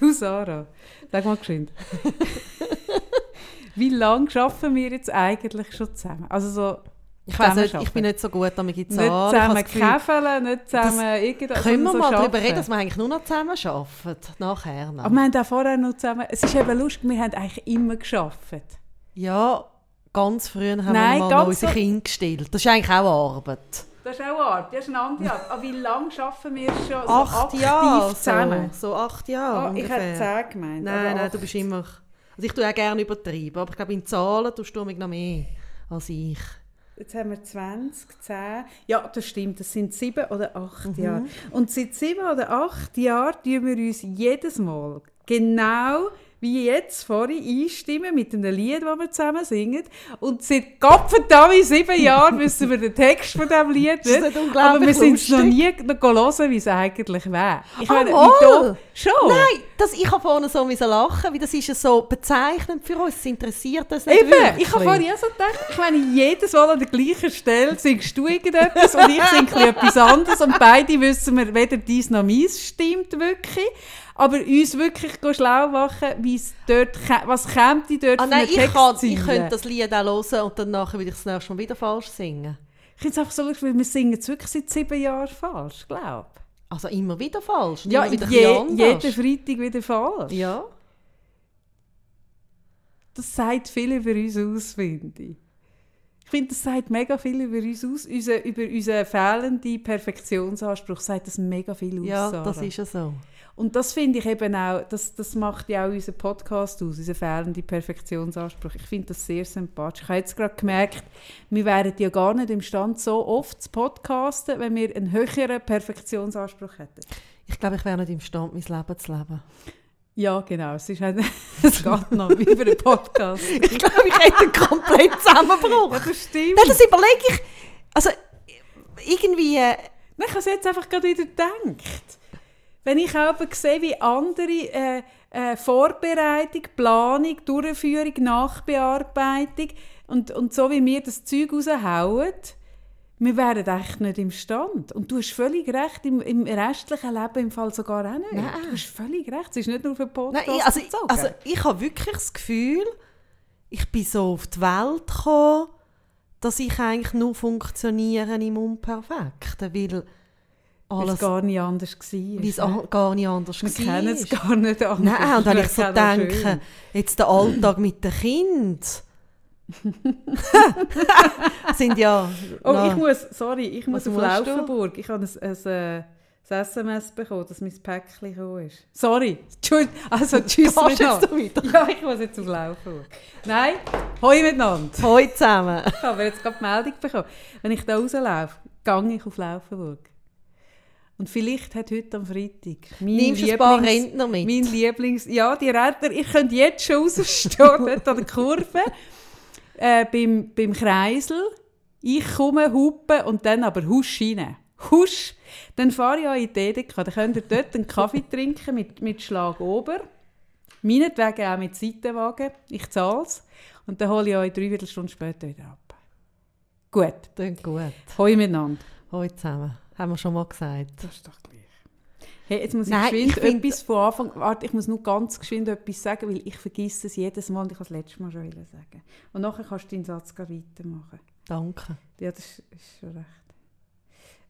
Du, Sarah, sag mal geschwind. Wie lange arbeiten wir jetzt eigentlich schon zusammen? Also so ich weiß nicht, ich bin nicht so gut damit Nicht zusammen käfeln, nicht zusammen irgendwas. Können wir so mal darüber reden, dass wir eigentlich nur noch zusammen arbeiten, nachher noch. Aber wir haben auch vorher noch zusammen, es ist eben lustig, wir haben eigentlich immer gearbeitet. Ja, ganz früh haben Nein, wir mal unsere Kinder gestillt. Das ist eigentlich auch Arbeit. Das ist auch Arbeit, das ist eine andere Arbeit. Aber wie lange arbeiten wir schon so acht Jahre zusammen? So, so acht Jahre oh, Ich hätte zehn gemeint. Nein, nein, du bist immer... Also ich tue auch gerne übertreiben, aber ich glaube, in Zahlen tust du noch mehr als ich. Jetzt haben wir 20, 10. Ja, das stimmt, das sind sieben oder acht mhm. Jahre. Und seit sieben oder acht Jahren tun wir uns jedes Mal genau wie jetzt vorhin einstimmen mit einem Lied, das wir zusammen singen. Und seit Gottverdammt sieben Jahren wissen wir den Text von diesem Lied nicht. nicht aber wir sind es noch nie hören, wie es eigentlich wäre. Ich oh, meine, da, schon? Nein, das, ich habe vorhin so lachen, weil das ist ja so bezeichnend für uns. Es interessiert uns nicht Eben, wirklich. ich habe vorhin auch so gedacht, ich meine, jedes Mal an der gleichen Stelle singst du irgendetwas und ich singe etwas anderes und beide wissen wir, weder dies noch meins stimmt wirklich. Aber uns wirklich schlau machen, dort, was kommt die dort ah, nein, ich, kann, ich könnte das Lied auch hören und dann nachher würde ich es nächstes Mal wieder falsch singen. Ich finde es einfach so lustig, weil wir singen es wirklich seit sieben Jahren falsch, glaube Also immer wieder falsch? Ja, immer wieder je, jeden Freitag wieder falsch. Ja. Das sagt viel über uns aus, finde ich. Ich finde, das sagt mega viel über uns aus. Unser, über unseren fehlenden Perfektionsanspruch sagt das mega viel aus. Ja, Sarah. das ist ja so. Und das finde ich eben auch, das, das macht ja auch unseren Podcast aus, unseren fehlenden Perfektionsanspruch. Ich finde das sehr sympathisch. Ich habe jetzt gerade gemerkt, wir wären ja gar nicht imstande, so oft zu podcasten, wenn wir einen höheren Perfektionsanspruch hätten. Ich glaube, ich wäre nicht imstande, mein Leben zu leben. Ja, genau. Es, ist ein, es geht noch über einen Podcast. ich glaube, ich hätte einen kompletten Zusammenbruch. Ja, das stimmt. Ja, das überlege ich. Also, irgendwie... Äh, ich habe es jetzt einfach gerade wieder gedacht. Wenn ich auch sehe, wie andere äh, äh, Vorbereitung, Planung, Durchführung, Nachbearbeitung und, und so wie wir das Zeug raushauen, wir wären echt nicht im Stand. Und du hast völlig recht, im, im restlichen Leben im Fall sogar auch nicht. Nein. Du hast völlig recht, es ist nicht nur für Podcast Nein, also, also ich habe wirklich das Gefühl, ich bin so auf die Welt gekommen, dass ich eigentlich nur funktioniere im Unperfekten, weil alles... Weil es gar nicht anders war. Weil es ne? gar nicht anders war. Wir kennen es gar nicht anders. Nein, und wenn ich so denke, jetzt der Alltag mit dem Kind... sind ja... Oh, ich muss, sorry, ich muss auf Laufenburg. Ich habe ein, ein, ein, ein SMS bekommen, dass mein Päckchen gekommen ist. Sorry, also tschüss miteinander. Ja, ich muss jetzt auf Laufenburg. Nein, hoi miteinander. Hoi zusammen. Ich habe jetzt gerade die Meldung bekommen. Wenn ich da rauslaufe, gehe ich auf Laufenburg. Und vielleicht hat heute am Freitag mein Nimmst Lieblings, ein paar Rentner mit? Mein Lieblings... Ja, die Rentner, ich könnte jetzt schon rausstehen, dort an der Kurve, äh, beim, beim Kreisel. Ich komme, hupe und dann aber husch rein. Husch! Dann fahre ich auch in die Edeka. Dann könnt ihr dort einen Kaffee trinken mit, mit Schlag ober. Meinetwegen auch mit Seitenwagen. Ich zahle es. Und dann hole ich euch drei Viertelstunden später wieder ab. Gut. Klingt gut. Hoi miteinander. Hoi zusammen. Haben wir schon mal gesagt. Das ist doch gleich. Hey, jetzt muss ich Nein, geschwind ich etwas von Anfang... Warte, ich muss nur ganz geschwind etwas sagen, weil ich vergesse es jedes Mal und ich kann es letztes Mal schon sagen. Und nachher kannst du deinen Satz weitermachen. Danke. Ja, das ist, ist schon recht.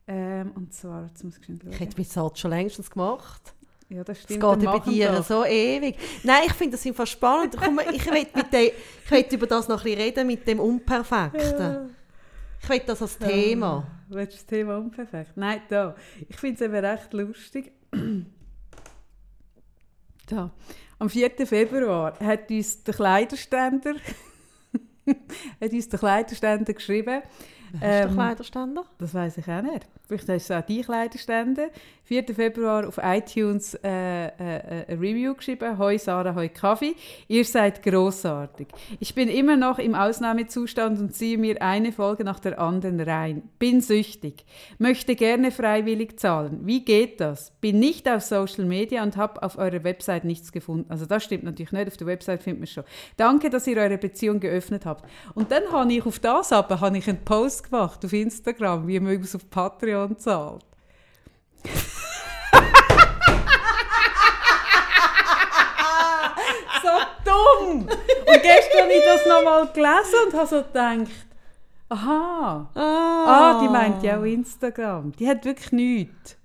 Ähm, und zwar, jetzt muss ich schauen. Ich hätte meinen Satz schon längst gemacht. Ja, das stimmt. Es geht bei dir das. so ewig. Nein, ich finde das einfach spannend. Komm, ich will über das noch ein bisschen reden, mit dem Unperfekten. Ja. Ich will das als Thema. Ja, willst du das Thema unperfekt? Nein, da. Ich finde es eben recht lustig. da. Am 4. Februar hat uns der Kleiderständer, hat uns der Kleiderständer geschrieben. Wer ist der ähm, Kleiderständer? Das weiß ich auch nicht. Vielleicht ist es auch die Kleiderständer. 4. Februar auf iTunes äh, äh, äh, ein Review geschrieben. Hoi Sarah, hoi Kaffee. Ihr seid großartig. Ich bin immer noch im Ausnahmezustand und ziehe mir eine Folge nach der anderen rein. Bin süchtig. Möchte gerne freiwillig zahlen. Wie geht das? Bin nicht auf Social Media und habe auf eurer Website nichts gefunden. Also das stimmt natürlich nicht. Auf der Website findet man schon. Danke, dass ihr eure Beziehung geöffnet habt. Und dann habe ich auf das aber habe ich einen Post gemacht auf Instagram, wie man es auf Patreon zahlt. so dumm! Und gestern habe ich das nochmal gelesen und habe so gedacht, aha, ah. ah, die meint ja auch Instagram. Die hat wirklich nichts.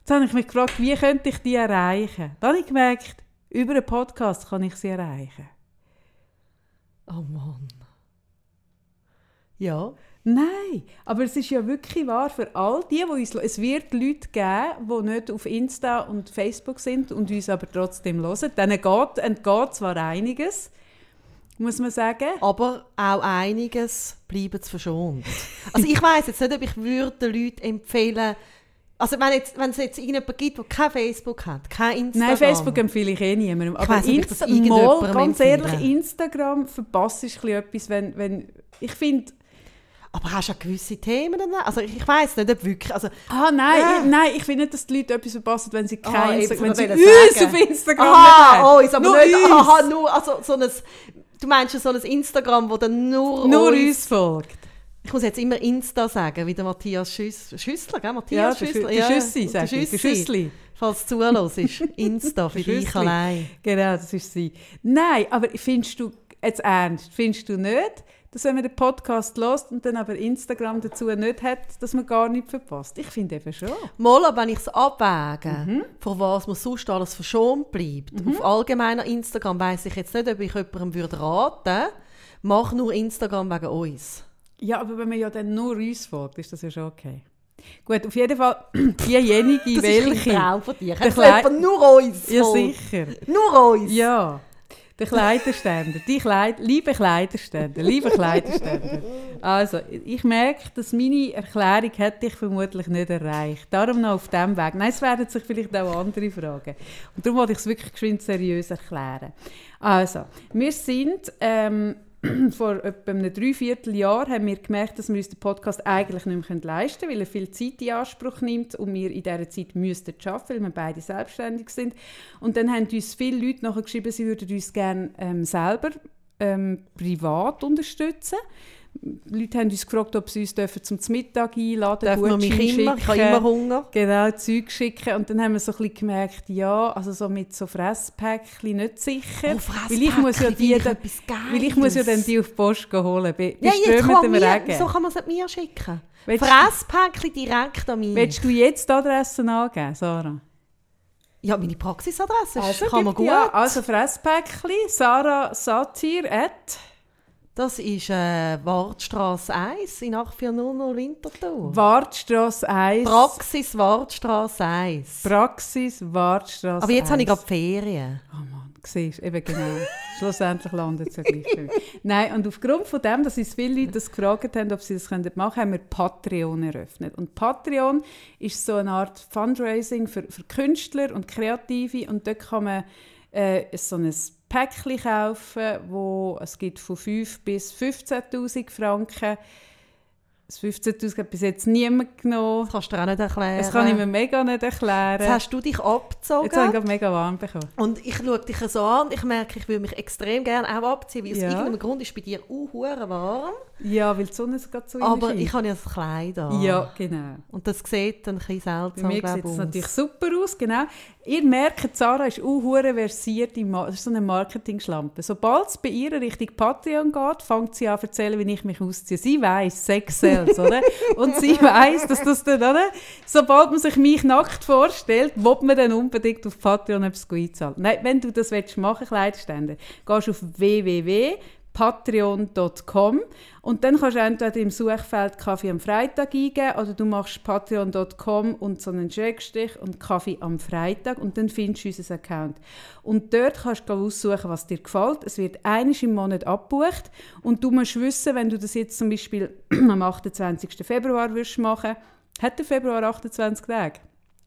Jetzt habe ich mich gefragt, wie könnte ich die erreichen? Dann habe ich gemerkt, über einen Podcast kann ich sie erreichen. Oh Mann. Ja. Nein, aber es ist ja wirklich wahr für all die, die uns... Es wird Leute geben, die nicht auf Insta und Facebook sind und uns aber trotzdem hören. Denen geht, entgeht zwar einiges, muss man sagen. Aber auch einiges bleibt verschont. Also ich weiß jetzt nicht, ob ich würde den Leuten empfehlen, also wenn, jetzt, wenn es jetzt irgendjemanden gibt, der kein Facebook hat, kein Instagram. Nein, Facebook empfehle ich eh niemandem. Aber das Insta mal, ganz ehrlich, Instagram verpasst bisschen etwas, wenn... wenn ich finde... Aber hast du auch gewisse Themen? Also ich, weiß nicht, ob wirklich... Also, Ah, nein, Ja. ich, nein, ich finde nicht, dass die Leute etwas verpassen, wenn sie Ah, kein das Wenn sie uns sagen. auf Instagram aha, nicht uns, aber Nur nicht... uns. Aha, nur, also so ein... Du meinst ja so ein Instagram, wo dann nur, Nur uns... uns folgt. Ich muss jetzt immer Insta sagen, wie der Matthias Schüss, Schüssler, gell? Ja, Matthias der Schüssler. Schü- der Schüssi, ich. Der Schüssi. Schüssli. Falls du zuhörst, ist Insta für dich allein. Genau, das ist sie. Nein, aber findest du, jetzt ernst, findest du nicht, dass wenn man den Podcast hört und dann aber Instagram dazu nicht hat, dass man gar nichts verpasst? Ich finde eben schon. Mal, aber wenn ich es abwäge, Mhm. von was man sonst alles verschont bleibt, auf allgemeiner Instagram weiss ich jetzt nicht, ob ich jemandem würde raten mach nur Instagram wegen uns. Ja, aber wenn man ja dann nur uns folgt, ist das ja schon okay. Gut, auf jeden Fall diejenige, Das ist welche... ein Traum von dir. Jemand nur uns ja, sicher. Nur uns? Ja, der Kleiderständer. Die Kleid liebe Kleiderständer, liebe Kleiderständer. Also, ich merke, dass meine Erklärung hätte ich vermutlich nicht erreicht. Darum noch auf diesem Weg. Nein, es werden sich vielleicht auch andere fragen. Und darum wollte ich es wirklich geschwind seriös erklären. Also, wir sind... Ähm, vor etwa einem Dreivierteljahr haben wir gemerkt, dass wir uns den Podcast eigentlich nicht mehr leisten können, weil er viel Zeit in Anspruch nimmt und wir in dieser Zeit müssten arbeiten, weil wir beide selbstständig sind. Und dann haben uns viele Leute nachher geschrieben, sie würden uns gerne ähm, selber ähm, privat unterstützen. Leute haben uns gefragt, ob sie uns dürfen zum Mittag einladen Darf man mich immer? Ich habe immer Hunger. Genau, Zeug schicken. Und dann haben wir so ein bisschen gemerkt, ja, also so mit so Fresspäckchen nicht sicher. Oh, weil ich muss ja die dann, weil ich muss ja dann die auf die Post holen. Bei, Ja, jetzt kann mir, Regen. so kann man es mir schicken. Willst- Fresspäckchen direkt an mich. Willst du jetzt die Adresse angeben, Sarah? Ja, meine Praxisadresse Also, kann man gut. Ja, also Fresspäckchen, Sarah Satir at Das ist äh, Wartstrasse 1 in 8400 Winterthur. Wartstrasse 1. Praxis Wartstrasse 1. Praxis Wartstrasse Aber jetzt habe ich 1. gerade Ferien. Oh Mann, siehst du, eben genau. Schlussendlich landet es ja gleich. Nein, und aufgrund von dem, dass uns viele Leute das gefragt haben, ob sie das machen können, haben wir Patreon eröffnet. Und Patreon ist so eine Art Fundraising für, für Künstler und Kreative und dort kann man äh, so ein Päckchen kaufen, wo es gibt von 5 bis 15'000 Franken. Das 15'000 hat bis jetzt niemand genommen. Das kannst du auch nicht erklären. Das kann ich mir mega nicht erklären. Jetzt hast du dich Jetzt habe abgezogen. ich mega warm bekommen. Und ich schaue dich so an und ich merke, ich würde mich extrem gerne auch abziehen, weil aus Ja. irgendeinem Grund ist bei dir hure warm. Ja, weil die Sonne so gerade so Aber ich habe ja das Kleid an. Ja, genau. Und das sieht dann ein bisschen Bei seltsam mir glaub sieht es aus. natürlich super aus, genau. Ihr merkt, Sarah ist auch versiert, im Ma- so eine Marketing-Schlampe. Sobald es bei ihr Richtung Patreon geht, fängt sie an zu erzählen, wie ich mich ausziehe. Sie weiss, Sex sells, oder? Und sie weiss, dass das dann, oder? Sobald man sich mich nackt vorstellt, will man dann unbedingt auf Patreon etwas einzahlen. Nein, wenn du das willst machen, Kleidstände, gehst du auf www patreon.com und dann kannst du entweder im Suchfeld Kaffee am Freitag eingeben oder du machst patreon.com und so einen Schrägstrich und Kaffee am Freitag und dann findest du unseren Account. Und dort kannst du aussuchen, was dir gefällt. Es wird einisch im Monat abgebucht und du musst wissen, wenn du das jetzt zum Beispiel am 28. Februar würdest machen, hat der Februar 28 Tage?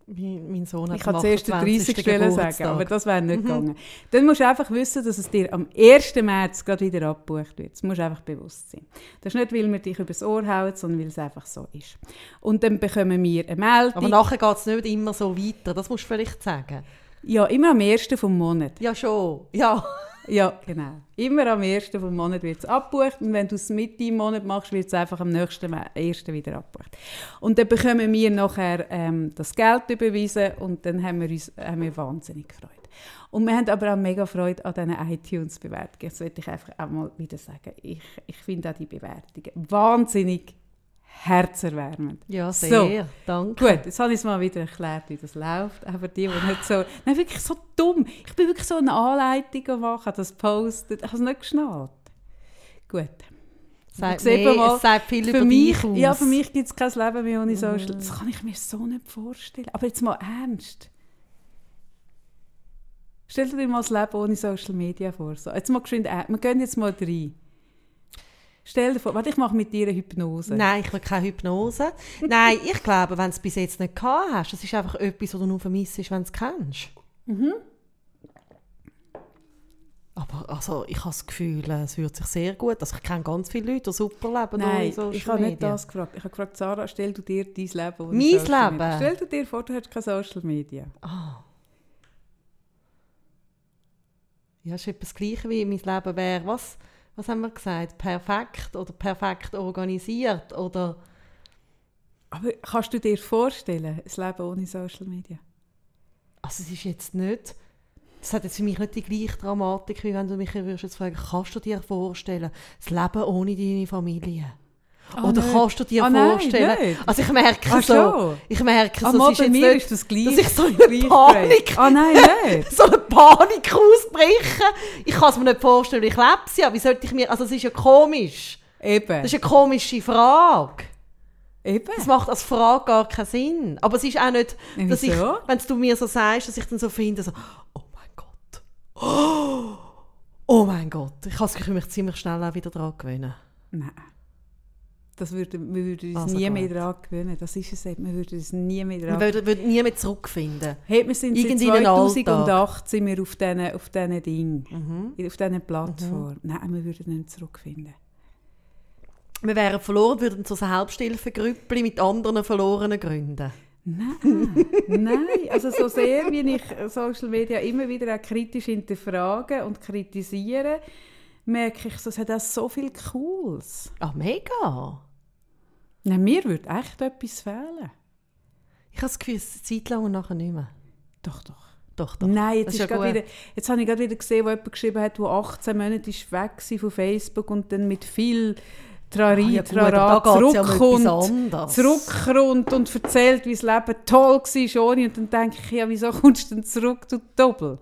Mein, mein Sohn hat Ich kann zuerst den 28. 30. Stelle sagen, aber das wäre nicht gegangen. Dann musst du einfach wissen, dass es dir am 1. März gerade wieder abgebucht wird. Das musst du einfach bewusst sein. Das ist nicht, weil wir dich übers Ohr hauen, sondern weil es einfach so ist. Und dann bekommen wir eine Meldung. Aber nachher geht es nicht immer so weiter, das musst du vielleicht sagen. ja, immer am 1. vom Monat. Ja, schon. Ja. Ja, genau. Immer am 1. vom Monat wird es abgebucht und wenn du es Mitte im Monat machst, wird es einfach am nächsten 1. wieder abgebucht. Und dann bekommen wir nachher ähm, das Geld überwiesen und dann haben wir uns haben wir wahnsinnig gefreut. Und wir haben aber auch mega Freude an diesen iTunes-Bewertungen. Das wollte ich einfach auch mal wieder sagen. Ich, ich finde auch die Bewertungen wahnsinnig herzerwärmend. Ja, sehr. So. Danke. Gut, jetzt habe ich es mal wieder erklärt, wie das läuft. Aber die, die nicht so... Nein, wirklich so dumm. Ich bin wirklich so eine Anleitung machen, das postet. Ich habe es nicht geschnallt. Gut. Sagt, nee, mal, sagt viel für mich, aus. Ja, für mich gibt es kein Leben mehr ohne Social. Mm. Das kann ich mir so nicht vorstellen. Aber jetzt mal ernst. Stell dir mal das Leben ohne Social Media vor. So, jetzt mal geschwind, wir gehen jetzt mal rein. Stell dir vor, warte, ich mache mit dir eine Hypnose. Nein, ich will keine Hypnose. Nein, ich glaube, wenn du es bis jetzt nicht gehabt hast, das ist einfach etwas, was du nur vermisst, wenn du es kennst. Mhm. Aber also, ich habe das Gefühl, es hört sich sehr gut. Also, ich kenne ganz viele Leute, die super leben. Nein, ich habe nicht das gefragt. Ich habe gefragt, Sarah, stell du dir dein Leben ohne Mein Leben? Media. Stell du dir vor, du hättest keine Social Media. Ah. Ja, ist etwas Gleiches wie mein Leben wäre, was, was haben wir gesagt, perfekt oder perfekt organisiert oder... Aber kannst du dir vorstellen, ein Leben ohne Social Media? Also es ist jetzt nicht das hat jetzt für mich nicht die gleiche Dramatik, wie wenn du mich würdest jetzt fragen, kannst du dir vorstellen, das Leben ohne deine Familie? Oh, Oder nicht. kannst du dir oh, vorstellen? Nein, also ich merke Ach, so, ich merke so, oh, ist jetzt nicht, ist das gleich, dass ich so eine Panik, oh, nein, nicht. so eine Panik ausbreche. Ich kann es mir nicht vorstellen, ich lebe sie ja. Wie sollte ich mir, also es ist ja komisch. Eben. Das ist eine komische Frage. Eben. Das macht als Frage gar keinen Sinn. Aber es ist auch nicht, dass ich, wenn du mir so sagst, dass ich dann so finde, so, oh Oh, mein Gott, ich habe mich ziemlich schnell auch wieder daran gewöhnen. Nein. Das würde, wir würden uns also nie mehr daran gewöhnen. Das ist es eben. Wir würden uns nie mehr daran Wir würden, nie mehr zurückfinden. Hey, wir sind seit 2008 sind wir auf diesen auf Dingen, mhm. auf diesen Plattformen. Mhm. Nein, wir würden nicht zurückfinden. Wir wären verloren, würden zu Selbsthilfegrüppli mit anderen verlorenen gründen. Nein, nein. Also so sehr, wie ich Social Media immer wieder auch kritisch hinterfrage und kritisiere, merke ich, es hat auch so viel Cooles. Ah, mega. Nein, mir würde echt etwas fehlen. Ich habe das Gefühl, es ist Zeit lang und nachher nicht mehr. Doch, doch. Doch, doch. Nein, jetzt, ist ist wieder, jetzt habe ich gerade wieder gesehen, wo jemand geschrieben hat, der 18 Monate ist weg war von Facebook und dann mit viel Trari, ah, ja, Trara, zurückkommt, ja zurückkommt und erzählt, wie das Leben toll war ohne. Und dann denke ich, ja, wieso kommst du denn zurück, du Doppel?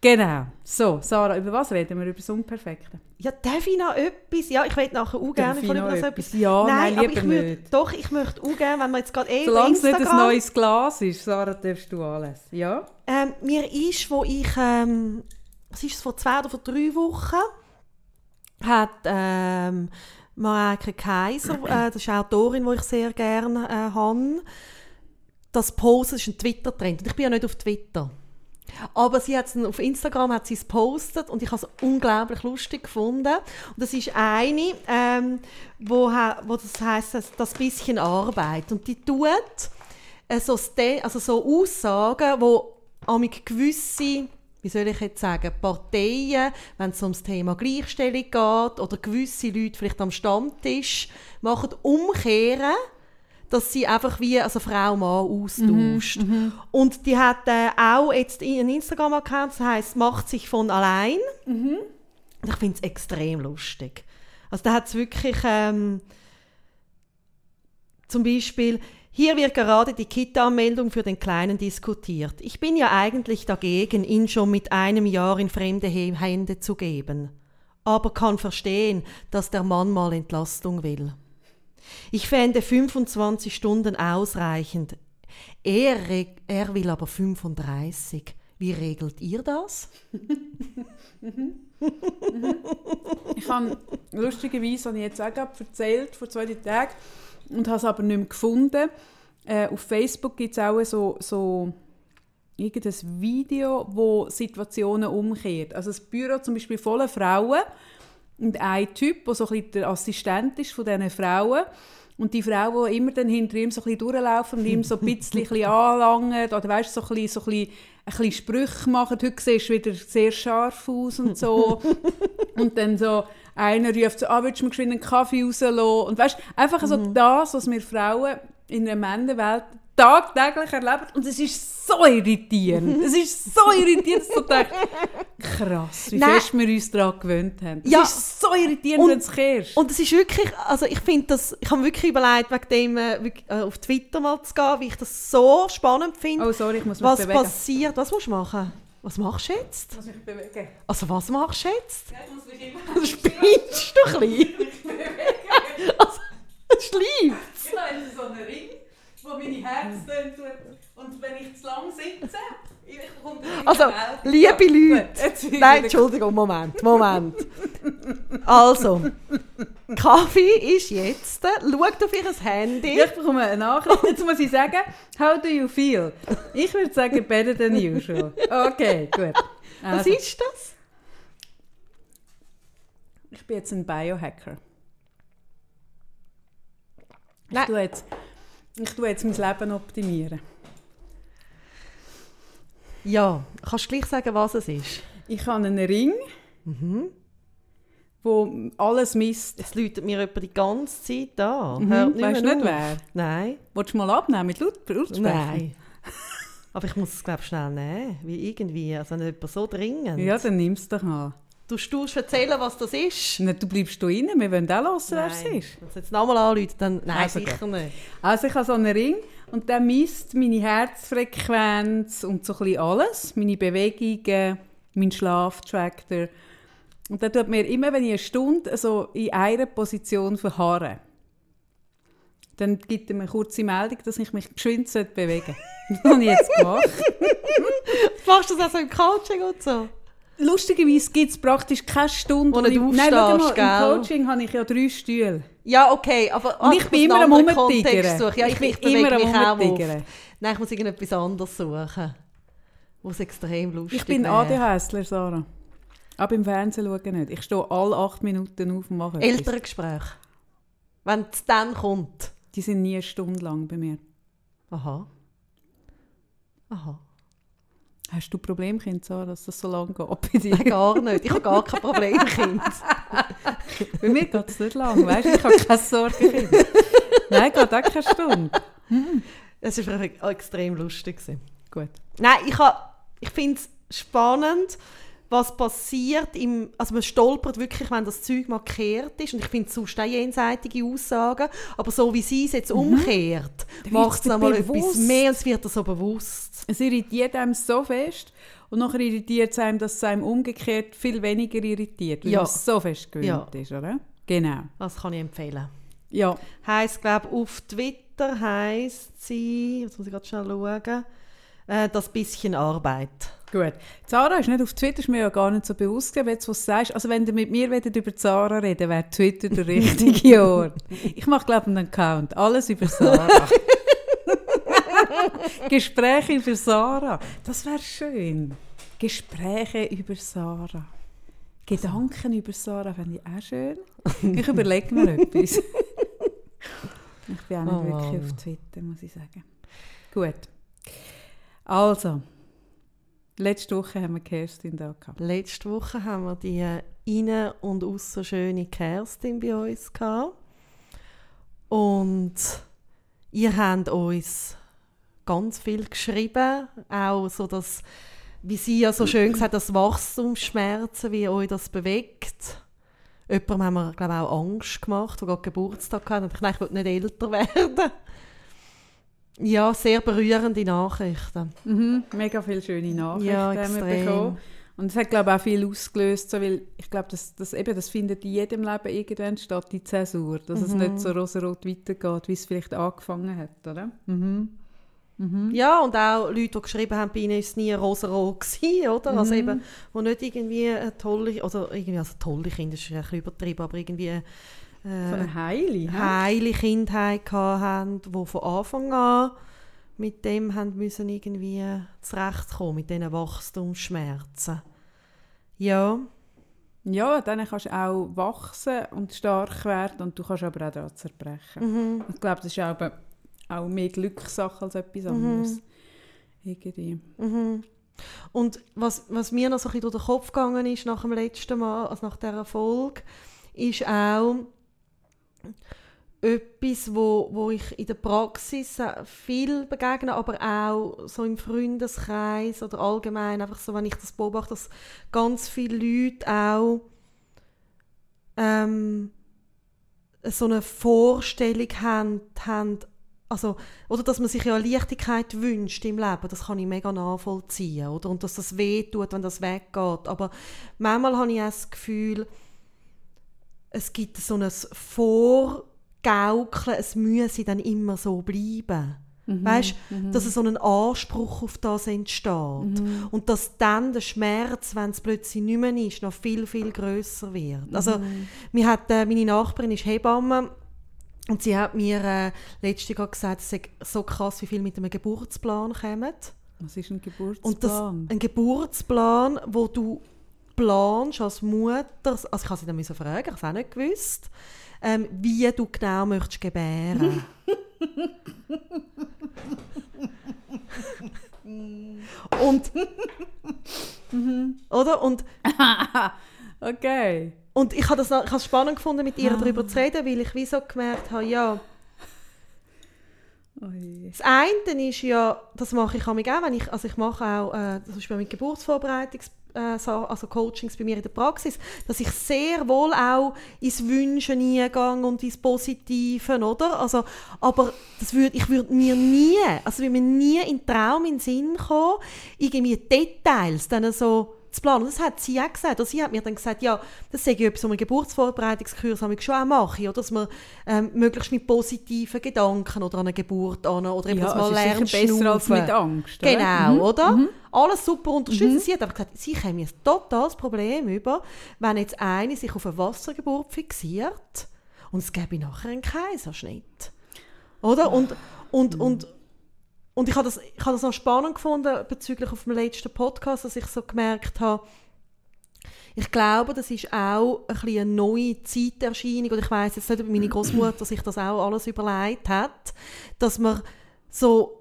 Genau. So, Sarah, über was reden wir? Über das Unperfekte? Ja, darf ich noch etwas? Ja, ich möchte nachher auch gerne von über das etwas. Ja, nein, nein lieber ich nicht. Doch, ich möchte auch gerne, wenn wir jetzt gerade eh Solange es nicht ein neues Glas ist, Sarah, darfst du alles. Ja? Ähm, mir ist, wo ich, ähm, was ist es, vor zwei oder vor drei Wochen, hat... Ähm, Mareike Kaiser, äh, das ist eine Autorin, die ich sehr gerne äh, habe. Das Posten ist ein Twitter-Trend. ich bin ja nicht auf Twitter. Aber sie hat auf Instagram hat sie es postet und ich habe es unglaublich lustig gefunden. Und das ist eine, ähm, wo, wo das heißt das, das bisschen Arbeit und die tut äh, so, also so Aussagen, wo gewisse wie soll ich jetzt sagen, Parteien, wenn es ums Thema Gleichstellung geht oder gewisse Leute vielleicht am Stammtisch machen, umkehren, dass sie einfach wie also Frau Mann austauscht. Mhm, mhm, und die hat äh, auch jetzt einen Instagram-Account, das heißt macht sich von allein. Mhm. Ich finde es extrem lustig. Also da hat es wirklich ähm, zum Beispiel hier wird gerade die Kita-Anmeldung für den Kleinen diskutiert. Ich bin ja eigentlich dagegen, ihn schon mit einem Jahr in fremde Hände zu geben. Aber kann verstehen, dass der Mann mal Entlastung will. Ich fände 25 Stunden ausreichend. Er, er will aber 35. Wie regelt ihr das? ich habe lustigerweise, habe ich jetzt auch erzählt, vor zwei Tagen, und habe es aber nicht mehr gefunden. Äh, auf Facebook gibt es auch so, so irgendein Video, wo Situationen umkehrt. Also das Büro zum Beispiel voller Frauen und ein Typ, der so ein der Assistent ist von diesen Frauen und die Frauen, die immer dann hinter ihm so ein bisschen durchlaufen und ihm so ein bisschen anlangen oder weißt, so ein bisschen, so ein bisschen, ein bisschen Sprüche machen. Heute siehst du wieder sehr scharf aus und so. und dann so einer ruft so, ah, willst du mir geschwind einen Kaffee rauslassen? Und weißt, einfach mhm. so das, was wir Frauen in einer Männerwelt tagtäglich erlebt und es ist so irritierend. es ist so irritierend, dass du denkst, krass, wie Nein. fest wir uns daran gewöhnt haben. Es Ja. ist so irritierend, Und- wenn du es kehrst. Und es ist wirklich, also ich finde das, ich habe wirklich überlegt, wegen dem äh, äh, auf Twitter mal zu gehen, weil ich das so spannend finde, Oh, sorry, ich muss mich was bewegen. passiert. Was musst du machen? Was machst du jetzt? Ich muss mich bewegen. Also was machst du jetzt? Ja, ich muss mich immer Spinnst du ein bisschen? Also, schlimm. Ich habe so einen Ring, wo meine Herztöne tut. Und wenn ich zu lang sitze, Also, liebe Leute, Nein, Entschuldigung, Moment, Moment. Also, Kaffee ist jetzt, schaut auf ihr Handy. Ich bekomme eine Nachricht. Jetzt muss ich sagen, how do you feel? Ich würde sagen, better than usual. Okay, gut. Was Also, ist das? ich bin jetzt ein Biohacker. Ich Nein. tue jetzt, ich tue jetzt mein Leben optimieren. Ja, kannst du gleich sagen, was es ist? Ich habe einen Ring, Mhm. wo alles misst. Es läutet mir etwa die ganze Zeit an. Mhm. Hört Weißt du nicht auf. wer? Nein. Willst du mal abnehmen mit Laut Lautsprecher? Nein. Aber ich muss es, glaube schnell nehmen. Wie irgendwie, also nicht so dringend. Ja, dann nimm es doch mal. Du musst erzählen, was das ist. Nicht, du bleibst da rein, wir wollen auch hören, wer es Nein. ist. Wenn es jetzt nochmal anruft, dann... Nein, Also sicher nicht. Also ich habe so einen Ring und der misst meine Herzfrequenz und so ein bisschen alles. Meine Bewegungen, mein Schlaf trackt er. Und der tut mir immer, wenn ich eine Stunde so in einer Position verharre, dann gibt er mir eine kurze Meldung, dass ich mich geschwind bewegen sollte. Das habe ich jetzt gemacht. Machst du das auch so im Coaching und so? Lustigerweise gibt es praktisch keine Stunde, Wo nicht ich- Nein, aufstehst, mal, gell? im Coaching habe ich ja drei Stühle. Ja, okay, aber Und ich bin immer am suchen. Ja, ich, Ich bin ich bewege immer am oft. Nein, ich muss irgendetwas anderes suchen, wo es extrem lustig Ich bin. ADHSler, Sarah. Aber im Fernsehen schauen nicht. Ich stehe alle acht Minuten auf und mache etwas. Elterngespräch. Wenn es dann kommt. Die sind nie eine Stunde lang bei mir. Aha. Aha. Hast du Problemkind, Sarah, dass das so lange geht bei dir? Nein, gar nicht. Ich habe gar kein Problemkind. bei mir geht es nicht lang, weißt du? Ich habe keine Sorgenkind. Nein, geht auch keine Stunde. Es war extrem lustig. Gut. Nein, ich, ich finde es spannend, was passiert. Im, also man stolpert wirklich, wenn das Zeug markiert ist. Und ich finde es sonst auch jenseitige Aussagen. Aber so wie sie es jetzt umkehrt, Dann macht es nochmal etwas mehr und es wird dir so bewusst. Es irritiert einem so fest und nachher irritiert es einem, dass es einem umgekehrt viel weniger irritiert, weil Ja. es so fest gewöhnt Ja. ist, oder? Genau. Das kann ich empfehlen. Ja. Heißt, glaube auf Twitter heißt sie, jetzt muss ich gerade schnell schauen, äh, das bisschen Arbeit. Gut. Zara ist nicht auf Twitter, ist mir ja gar nicht so bewusst gewesen, jetzt, was du sagst. Also wenn ihr mit mir über Zara reden wäre Twitter der richtige Ort. Ich mache, glaube ich, einen Account. Alles über Sarah. Gespräche über Sarah. Das wäre schön. Gespräche über Sarah. Gedanken über Sarah fände ich auch schön. Ich überlege mir etwas. Ich bin auch nicht Oh wirklich auf Twitter, muss ich sagen. Gut. Also, letzte Woche haben wir Kerstin da gehabt. Letzte Woche haben wir die äh, innen- und aussen schöne Kerstin bei uns gehabt. Und ihr habt uns ganz viel geschrieben, auch so das, wie sie ja so schön gesagt das Wachstumsschmerzen, wie euch das bewegt. Jemandem haben wir, glaube ich, auch Angst gemacht, der gerade Geburtstag hatte. Ich dachte, ich will nicht älter werden. Ja, sehr berührende Nachrichten. Mhm, mega viele schöne Nachrichten Ja, haben wir bekommen. Und es hat, glaube ich, auch viel ausgelöst, so, weil ich glaube, das, das, eben, das findet in jedem Leben irgendwann statt, die Zäsur. Dass es Mhm. nicht so rosarot weitergeht, wie es vielleicht angefangen hat, oder? Mhm. Ja, und auch Leute, die geschrieben haben, bei ihnen war es nie rosarot, gewesen, oder? Also Mhm. eben, wo nicht irgendwie eine tolle, oder irgendwie, also tolle Kinder, das ist ein bisschen übertrieben, aber irgendwie äh, So eine Heile. heile Kindheit hatten, die von Anfang an mit dem haben müssen irgendwie zurechtkommen, mit diesen Wachstumsschmerzen. Ja, Ja, dann kannst du auch wachsen und stark werden und du kannst aber auch daran zerbrechen. mhm. Ich glaube, das ist auch, auch mehr Glückssache als etwas anderes. Irgendwie. Mhm. Und was, was mir noch so ein bisschen durch den Kopf gegangen ist nach dem letzten Mal, also nach dieser Folge, ist auch, etwas, wo, wo ich in der Praxis äh, viel begegne, aber auch so im Freundeskreis oder allgemein, einfach so, wenn ich das beobachte, dass ganz viele Leute auch ähm, so eine Vorstellung haben, haben also, oder dass man sich ja Leichtigkeit wünscht im Leben, das kann ich mega nachvollziehen. Oder? Und dass das weh tut, wenn das weggeht. Aber manchmal habe ich auch das Gefühl, es gibt so ein Vorgaukeln, es müsse dann immer so bleiben. Mhm, weißt mhm. dass so ein Anspruch auf das entsteht. Mhm. Und dass dann der Schmerz, wenn es plötzlich nicht mehr ist, noch viel, viel größer wird. Also, mhm. mir hat, äh, meine Nachbarin ist Hebamme und sie hat mir äh, letztes Jahr gesagt, es sei so krass, wie viel mit einem Geburtsplan kommen. Was ist ein Geburtsplan? Und das, ein Geburtsplan, wo du planst als Mutter, also ich habe sie dann fragen, ich habe es auch nicht gewusst, ähm, wie du genau möchtest gebären. und oder und okay und ich habe es spannend gefunden, mit ihr ah. darüber zu reden, weil ich wie so gemerkt habe, ja, das eine ist ja, das mache ich auch, wenn ich, also ich mache auch äh, zum Beispiel mit Geburtsvorbereitungs äh, also Coachings bei mir in der Praxis, dass ich sehr wohl auch ins Wünschen eingehe und ins Positive, oder? Also, aber das würd, ich würde mir nie, also würde mir nie in den Traum in den Sinn kommen, irgendwie Details dann so zu planen. Das hat sie auch gesagt. Und sie hat mir dann gesagt, ja, das ich etwas, was man Geburtsvorbereitungskurs schon auch mache, oder? dass man ähm, möglichst mit positiven Gedanken oder an eine Geburt an oder eben, ja, dass man lernt besser als mit Angst. Oder? Genau, mhm. oder? Mhm. Alles super unterstützen. Mhm. Sie hat aber gesagt, sie käme ein totales Problem über, wenn jetzt eine sich auf eine Wassergeburt fixiert und es gäbe nachher einen Kaiserschnitt. Oder? Und, und, mhm. und und ich habe das, ich habe das noch spannend gefunden bezüglich auf dem letzten Podcast, dass ich so gemerkt habe, ich glaube, das ist auch ein eine neue Zeiterscheinung. Und ich weiß jetzt nicht, ob meine Großmutter sich das auch alles überlegt hat, dass man so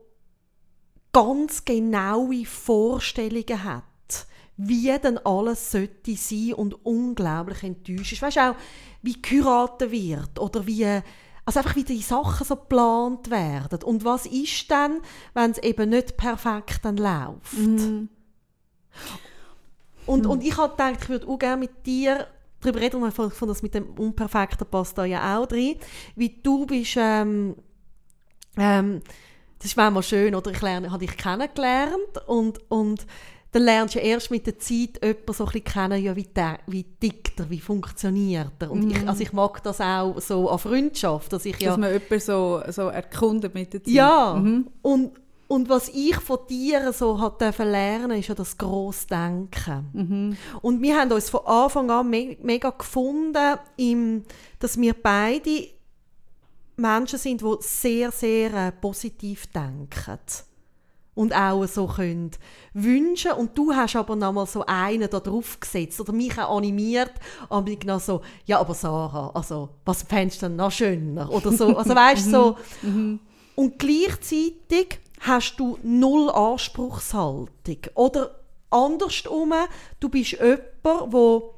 ganz genaue Vorstellungen hat, wie denn alles sollte sein und unglaublich enttäuscht ist. Weißt du auch, wie geheiratet wird oder wie also einfach wie die Sachen so geplant werden. Und was ist dann, wenn es eben nicht perfekt dann läuft? Mhm. Und, mhm. und ich habe gedacht, ich würde auch gerne mit dir darüber reden, und von, von das mit dem Unperfekten passt da ja auch drin, wie du bist, ähm, ähm, das ist manchmal schön, oder ich lerne, habe dich kennengelernt und, und dann lernst du ja erst mit der Zeit jemanden so ein bisschen kennen, ja, wie, der, wie tickt er, wie funktioniert er. Und mm. ich, mhm. also ich mag das auch so an Freundschaft. Dass, ich ja, dass man jemanden so, so erkundet mit der Zeit. Ja, mhm. und, und was ich von dir so hat lernen ist ja das Grossdenken. Mhm. Und wir haben uns von Anfang an me mega gefunden, im, dass wir beide Menschen sind, die sehr, sehr äh, positiv denken und auch so können wünschen und du hast aber noch mal so einen da drauf gesetzt oder mich auch animiert und mich noch so ja aber Sarah also was fändest du denn noch schöner oder so also weißt so mhm. Mhm. und gleichzeitig hast du null Anspruchshaltung oder andersrum du bist jemand wo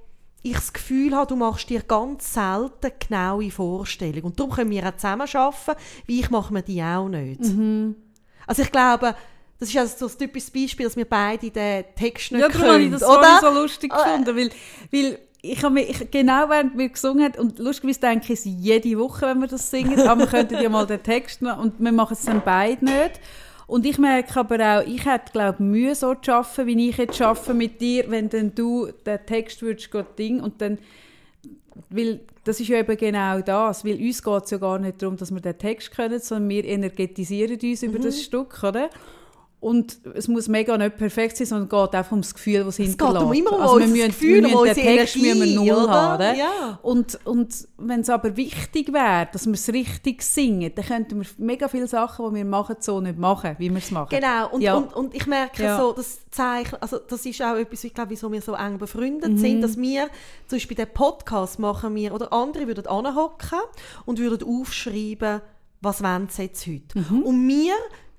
ich das Gefühl habe, du machst dir ganz selten genaue Vorstellungen. Und darum können wir auch zusammen arbeiten, wie ich mache mir die auch nicht. Mhm. Also ich glaube, das ist also so ein typisches Beispiel, dass wir beide den Text nicht ja, können. Ja, habe ich das oder? so lustig äh. gefunden, weil, weil ich habe mich, genau während wir gesungen haben, und lustigerweise denke ich jede Woche, wenn wir das singen, aber wir könnten ja mal den Text noch, und wir machen es dann beide nicht. Und ich merke aber auch, ich hätte, glaube Mühe so zu arbeiten, wie ich jetzt arbeite mit dir, wenn dann du den Text würdest Ding und dann, weil das ist ja eben genau das, weil uns geht es ja gar nicht darum, dass wir den Text können, sondern wir energetisieren uns mhm. über das Stück, oder? Und es muss mega nicht perfekt sein, sondern es geht einfach um das Gefühl, das es hinterlässt. Es geht um immer um also wir müssen, Gefühl, wir müssen den Text müssen wir null oder? haben. Ja. Und, und wenn es aber wichtig wäre, dass wir es richtig singen, dann könnten wir mega viele Sachen, die wir machen, so nicht machen, wie wir es machen. Genau. Und, ja. und, und ich merke ja. so, das Zeichen, also das ist auch etwas, ich glaube, wieso wir so eng befreundet mhm. sind, dass wir zum Beispiel den Podcast machen wir, oder andere würden anhocken und würden aufschreiben, was wollen sie jetzt heute. Mhm. Und wir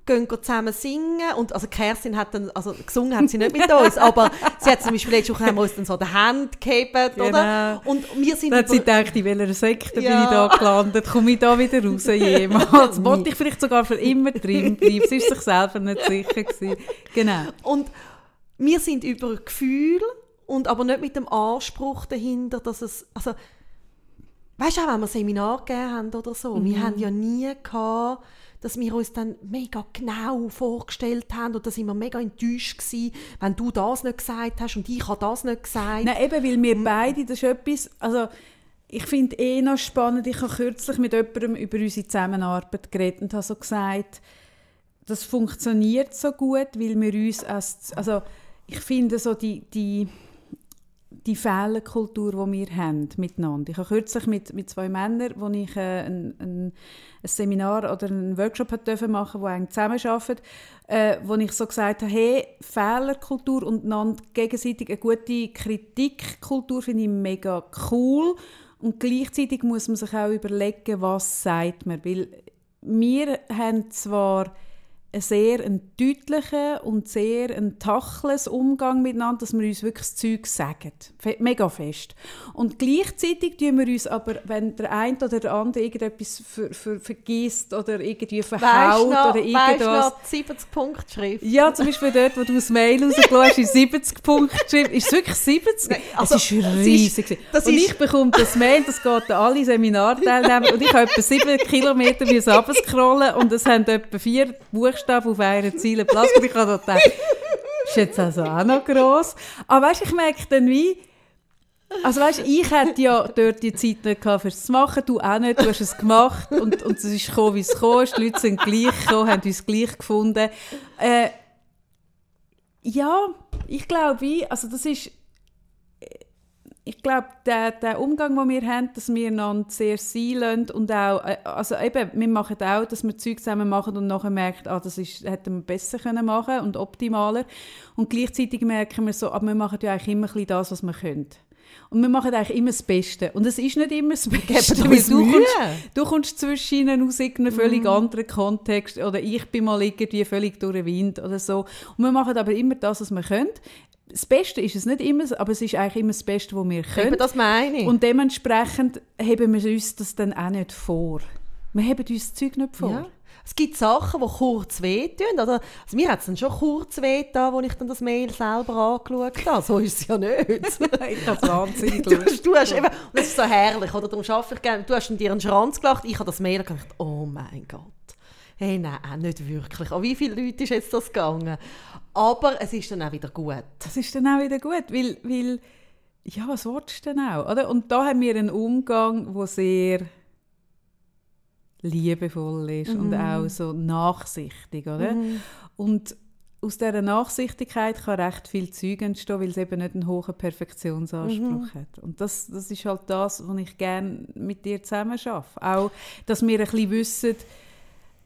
gehen zusammen singen und also Kerstin hat dann, also gesungen hat sie nicht mit uns, aber sie hat zum Beispiel letzte Woche haben wir uns dann so die Hand oder? Genau. Und wir sind Dann hat sie gedacht, in welcher Sekte bin Ja. ich da gelandet? Komme ich da wieder raus jemals? Wollte ich vielleicht sogar für immer drin bleiben? Sie ist sich selber nicht sicher gewesen. Genau. Und wir sind über Gefühl und aber nicht mit dem Anspruch dahinter, dass es, also, weißt du auch, wenn wir Seminar gegeben haben oder so, Mhm. wir haben ja nie gehabt, dass wir uns dann mega genau vorgestellt haben und da sind wir mega enttäuscht gewesen, wenn du das nicht gesagt hast und ich habe das nicht gesagt. Nein, eben, weil wir beide, das ist etwas, also ich finde eh noch spannend, ich habe kürzlich mit jemandem über unsere Zusammenarbeit geredet und habe so gesagt, das funktioniert so gut, weil wir uns als, also ich finde so die, die, die Fehlerkultur, die wir haben miteinander. Ich habe kürzlich mit, mit zwei Männern, wo ich äh, ein, ein, Seminar oder einen Workshop hat dürfen machen, wo eng zusammenarbeiten, äh, wo ich so gesagt habe, hey, Fehlerkultur und gegenseitig eine gute Kritikkultur finde ich mega cool und gleichzeitig muss man sich auch überlegen, was sagt man, weil wir haben zwar einen sehr einen deutlichen und sehr einen tachles Umgang miteinander, dass wir uns wirklich das Zeug sagen. Mega fest. Und gleichzeitig tun wir uns aber, wenn der eine oder der andere irgendetwas ver ver vergisst oder irgendwie Weißt verhaut du noch, oder weißt irgendwas... noch die 70-Punkt-Schrift? Ja, zum Beispiel dort, wo du das Mail rausgelassen hast, in 70 Punkte geschrieben. Ist es wirklich 70? Nein, also, es ist es ist- riesig. das und ist- ich bekomme das Mail, das geht an alle Seminarteilnehmer und ich habe etwa 7 Kilometer runterscrollen und es haben etwa vier Buchstaben auf einer Ziele Platz. Und ich habe da gedacht, ist jetzt also auch noch gross. Aber weißt, ich merke dann wie, also weißt, ich hätte ja dort die Zeit nicht gehabt, fürs zu machen, du auch nicht, du hast es gemacht und, und es ist gekommen, wie es ist, die Leute sind gleich gekommen, haben uns gleich gefunden. Äh, ja, ich glaube, also das ist, ich glaube, der, der Umgang, den wir haben, dass wir einander sehr sein lassen und auch, äh, also eben, wir machen auch, dass wir Zeug zusammen machen und nachher merkt, ah, das ist, hätten wir besser können machen und optimaler. Und gleichzeitig merken wir so, aber wir machen ja eigentlich immer ein das, was wir können. Und wir machen eigentlich immer das Beste. Und es ist nicht immer das Beste, Gebt weil du Mühe. kommst, du kommst zwischen ihnen aus irgendeinem völlig Mhm. anderen Kontext oder ich bin mal irgendwie völlig durch den Wind oder so. Und wir machen aber immer das, was wir können. Das Beste ist es nicht immer, aber es ist eigentlich immer das Beste, was wir können. Eben, das meine ich. Und dementsprechend heben wir uns das dann auch nicht vor. Wir heben uns das Zeug nicht vor. Ja. Es gibt Sachen, die kurz wehtun. Oder? Also mir hat es dann schon kurz wehgetan, als ich dann das Mail selber angeschaut habe. So ist es ja nicht. ich habe es wahnsinnig Du, du hast eben, und das ist so herrlich, oder? Darum arbeite ich gerne. Du hast dir einen Schranz gelacht, ich habe das Mail und gedacht, oh mein Gott. Hey, nein, nicht wirklich. An wie viele Leute ist jetzt das gegangen? Aber es ist dann auch wieder gut. Das ist dann auch wieder gut, weil, weil ja, was willst du denn auch? Oder? Und da haben wir einen Umgang, der sehr liebevoll ist und auch so nachsichtig, oder? Und aus dieser Nachsichtigkeit kann recht viel Zeug entstehen, weil es eben nicht einen hohen Perfektionsanspruch hat. Und das, das ist halt das, was ich gerne mit dir zusammen schaffe. Auch, dass wir ein bisschen wissen,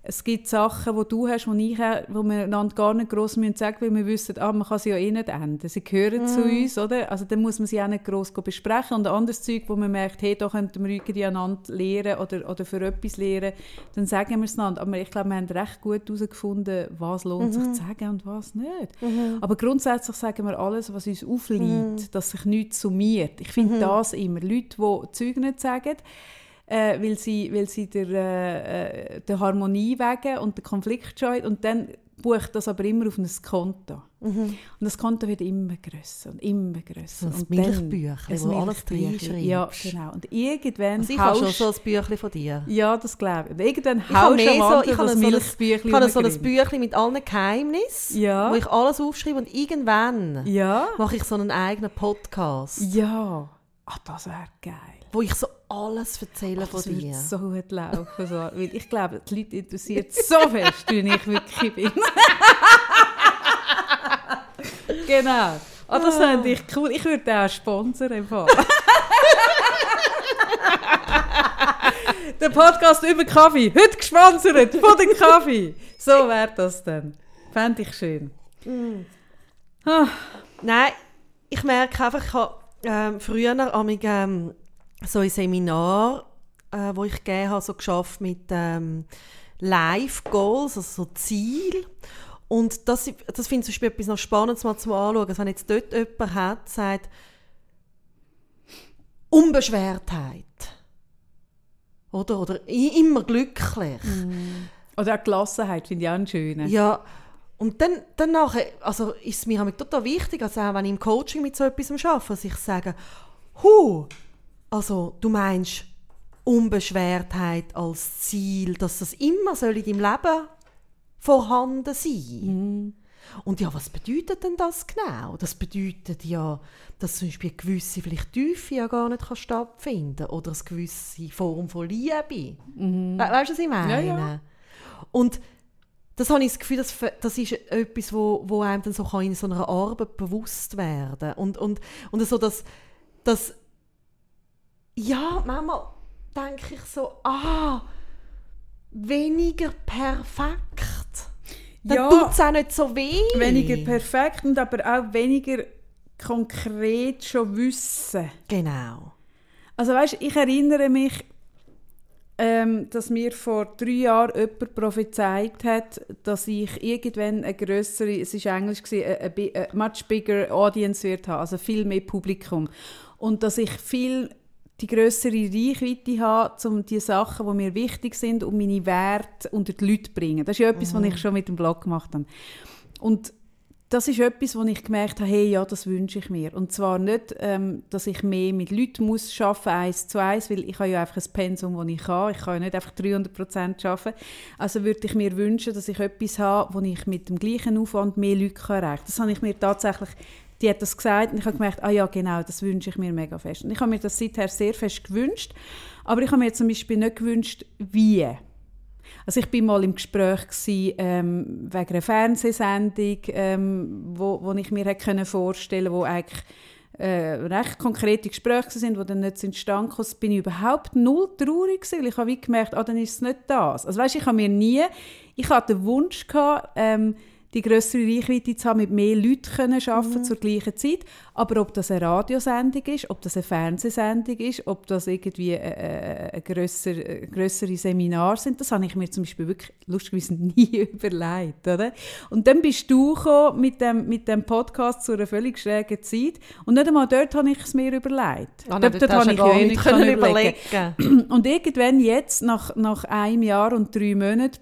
es gibt Sachen, die du hast, die ich habe, wo wir einander gar nicht gross sagen müssen, weil wir wissen, ah, man kann sie ja eh nicht ändern. Sie gehören zu uns, oder? Also dann muss man sie auch nicht gross besprechen. Und ein anderes Zeug, wo man merkt, hey, da könnten wir irgendwie einander lehren oder, oder für etwas lehren, dann sagen wir es einander. Aber ich glaube, wir haben recht gut herausgefunden, was lohnt sich zu sagen und was nicht. Aber grundsätzlich sagen wir alles, was uns aufliegt, dass sich nichts summiert. Ich finde das immer. Leute, die Zeug nicht sagen, äh, weil sie, weil sie der, äh, äh, der Harmonie wegen und der Konflikt scheuen und dann bucht das aber immer auf ein Konto. Und das Konto wird immer grösser und immer grösser. Mhm. So ein Milchbüchlein, ein wo alles reinschreibst. Ja, genau. Und irgendwann Also ich habe schon so ein Büchlein von dir. Ja, das glaube ich. Und irgendwann Ich habe haust du so, ich das Milchbüchlein ich habe so ein. Büchlein mit allen Geheimnissen, Ja. wo ich alles aufschreibe und irgendwann Ja. mache ich so einen eigenen Podcast, Ja. Ach, das wäre geil. wo ich so alles erzähle von Das würde dir. so gut laufen. So. Weil ich glaube, die Leute interessiert so fest, wie ich wirklich bin. genau. Ah, das fände ich cool. Ich würde auch sponsern. Im Fall. Der Podcast über Kaffee. Heute gesponsert von den Kaffee. So wäre das dann. Fände ich schön. Ah, Nein, ich merke einfach, ich habe ähm, früher amig, ähm, so ein Seminar, äh, wo ich gegeben habe, so geschafft mit ähm, Life Goals, also so Ziel. Und das, das finde ich zum Beispiel etwas noch Spannendes mal zu anschauen. Also wenn jetzt dort jemand hat, sagt, Unbeschwertheit. Oder, oder immer glücklich. Mm. Oder auch Gelassenheit finde ich auch einen schönen. Ja, und dann, dann nachher, also ist es mir total wichtig, also auch wenn ich im Coaching mit so etwas arbeite, dass ich sage, hu, also du meinst Unbeschwertheit als Ziel, dass das immer soll in deinem Leben vorhanden sein. Mhm. Und ja, was bedeutet denn das genau? Das bedeutet ja, dass zum Beispiel eine gewisse vielleicht Tiefe ja gar nicht kann stattfinden oder eine gewisse Form von Liebe. Mhm. We weißt du, was ich meine? Ja, ja. Und das habe ich das Gefühl, das, das ist etwas, wo, wo einem dann so kann in so einer Arbeit bewusst werden und und und so dass, dass ja manchmal denke ich so ah weniger perfekt dann ja, tut es auch nicht so weh. Weniger perfekt und aber auch weniger konkret schon wissen. Genau. Also weißt, ich erinnere mich, ähm, dass mir vor drei Jahren jemand prophezeit hat, dass ich irgendwann eine größere, es war Englisch, eine, eine, much bigger audience wird haben, also viel mehr Publikum. Und dass ich viel die größere Reichweite habe, um die Sachen, die mir wichtig sind, um meine Werte unter die Leute zu bringen. Das ist ja etwas, mhm. was ich schon mit dem Blog gemacht habe. Und das ist etwas, wo ich gemerkt habe, hey, ja, das wünsche ich mir. Und zwar nicht, ähm, dass ich mehr mit Leuten muss arbeiten, eins zu eins, weil ich habe ja einfach ein Pensum, das ich kann. Ich kann ja nicht einfach 300 Prozent arbeiten. Also würde ich mir wünschen, dass ich etwas habe, wo ich mit dem gleichen Aufwand mehr Leute erreichen kann. Das habe ich mir tatsächlich die hat das gesagt und ich habe gemerkt, ah ja, genau, das wünsche ich mir mega fest. Und ich habe mir das seither sehr fest gewünscht, aber ich habe mir zum Beispiel nicht gewünscht, wie. Also ich bin mal im Gespräch gewesen, ähm, wegen einer Fernsehsendung, ähm, wo, wo ich mir hätte vorstellen wo eigentlich äh, recht konkrete Gespräche sind, die dann nicht entstanden sind, bin ich überhaupt null traurig gewesen, ich habe gemerkt, ah, dann ist es nicht das. Also weißt, ich habe mir nie, ich hatte den Wunsch gehabt, ähm, die größere Reichweite zu haben, mit mehr Leuten können arbeiten mhm. zur gleichen Zeit. Aber ob das eine Radiosendung ist, ob das eine Fernsehsendung ist, ob das irgendwie ein, grösser, grössere Seminar sind, das habe ich mir zum Beispiel wirklich lustigerweise nie überlegt. Oder? Und dann bist du mit dem, mit dem Podcast zu einer völlig schrägen Zeit und nicht einmal dort habe ich es mir überlegt. Oh, dort, dort habe ich ja nicht können überlegen. überlegen. Und irgendwann jetzt, nach, nach einem Jahr und drei Monaten,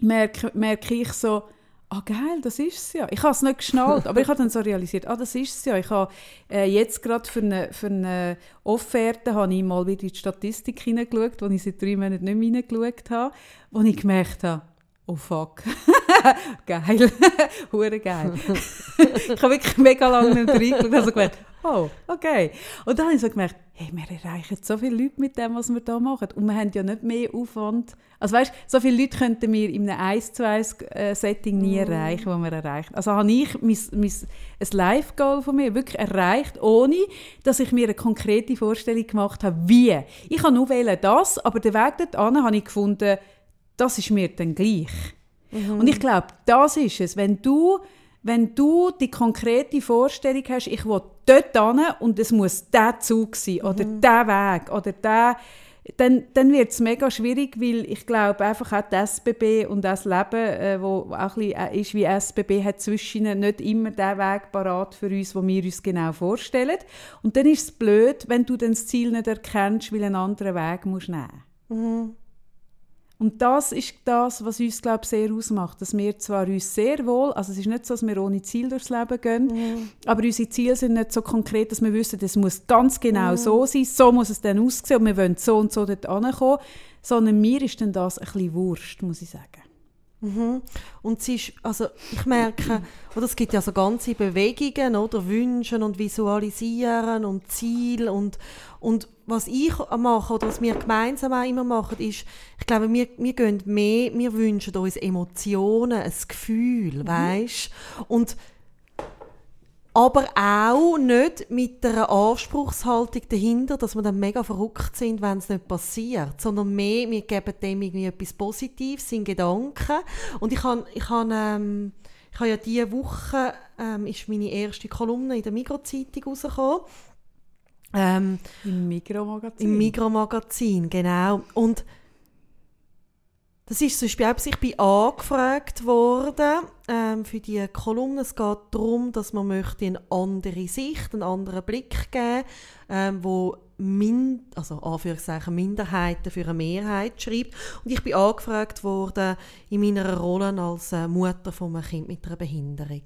merke, merke ich so, ah geil, das ist es ja. Ich habe es nicht geschnallt, aber ich habe dann so realisiert, ah das ist es ja. Ich habe äh, jetzt gerade für eine, für eine Offerte habe ich mal wieder in die Statistik hineingeschaut, wo ich seit drei Monaten nicht mehr hineingeschaut habe, wo ich gemerkt habe, oh fuck, geil, hure geil. ich habe wirklich mega lange nicht reingeschaut und habe so gemerkt, oh, okay. Und dann habe ich so gemerkt, hey, wir erreichen so viele Leute mit dem, was wir hier machen. Und wir haben ja nicht mehr Aufwand. Also weißt, so viele Leute könnten wir in einem 1 zu 1 äh, Setting nie mm. erreichen, was wir erreichen. Also habe ich mein, mein, ein Live-Goal von mir wirklich erreicht, ohne dass ich mir eine konkrete Vorstellung gemacht habe, wie. Ich habe nur wählen das, aber den Weg dorthin habe ich gefunden, das ist mir dann gleich. Mhm. Und ich glaube, das ist es. Wenn du wenn du die konkrete Vorstellung hast, ich will dort hin und es muss der Zug sein oder mhm. der Weg oder der, dann, dann wird es mega schwierig, weil ich glaube einfach auch das SBB und das Leben, äh, wo auch ein bisschen äh, ist wie SBB, hat zwischen nicht immer den Weg parat für uns, wo wir uns genau vorstellen. Und dann ist es blöd, wenn du dann das Ziel nicht erkennst, weil einen anderen Weg musst nehmen. Mhm. Und das ist das, was uns, glaube ich, sehr ausmacht, dass wir zwar uns sehr wohl, also es ist nicht so, dass wir ohne Ziel durchs Leben gehen, mm. aber unsere Ziele sind nicht so konkret, dass wir wissen, das muss ganz genau mm. so sein, so muss es dann aussehen und wir wollen so und so dort ankommen, sondern mir ist dann das ein bisschen Wurst, muss ich sagen. Mhm. Und es ist, also ich merke, oder es gibt ja so ganze Bewegungen, oder Wünschen und Visualisieren und Ziel und, und was ich mache oder was wir gemeinsam auch immer machen, ist, ich glaube, wir, wir gehen mehr, wir wünschen uns Emotionen, ein Gefühl, mhm. weißt? Und aber auch nicht mit einer Anspruchshaltung dahinter, dass wir dann mega verrückt sind, wenn es nicht passiert, sondern mehr, wir geben dem irgendwie etwas Positives in Gedanken. Und ich habe ich hab, ähm, ich hab ja diese Woche, ähm, ist meine erste Kolumne in der Migros-Zeitung rausgekommen. Ähm, Im Mikromagazin. Im Mikromagazin, genau. Und Das ist zum Beispiel auch, ich bin angefragt worden ähm, für die Kolumne. Es geht darum, dass man möchte eine andere Sicht, einen anderen Blick geben, ähm, wo Min also Anführungszeichen Minderheiten für eine Mehrheit schreibt. Und ich bin angefragt worden in meiner Rolle als äh, Mutter von einem Kind mit einer Behinderung,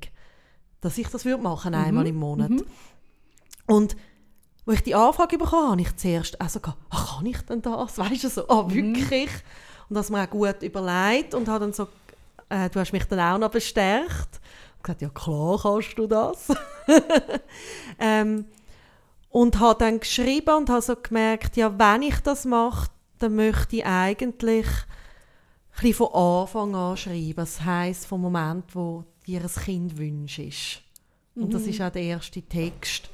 dass ich das würde machen einmal Mhm. im Monat. Mhm. Und als ich die Anfrage bekommen habe, ich zuerst also gedacht, ach, kann ich denn das? Weißt du, so, ah, Mhm. wirklich? Und das mir auch gut überlegt und habe dann so, äh, du hast mich dann auch noch bestärkt. Ich gesagt, ja klar kannst du das. ähm, und habe dann geschrieben und habe so gemerkt, ja, wenn ich das mache, dann möchte ich eigentlich ein von Anfang an schreiben. Das heisst, vom Moment, wo dir ein Kind wünschst. Und das ist auch der erste Text.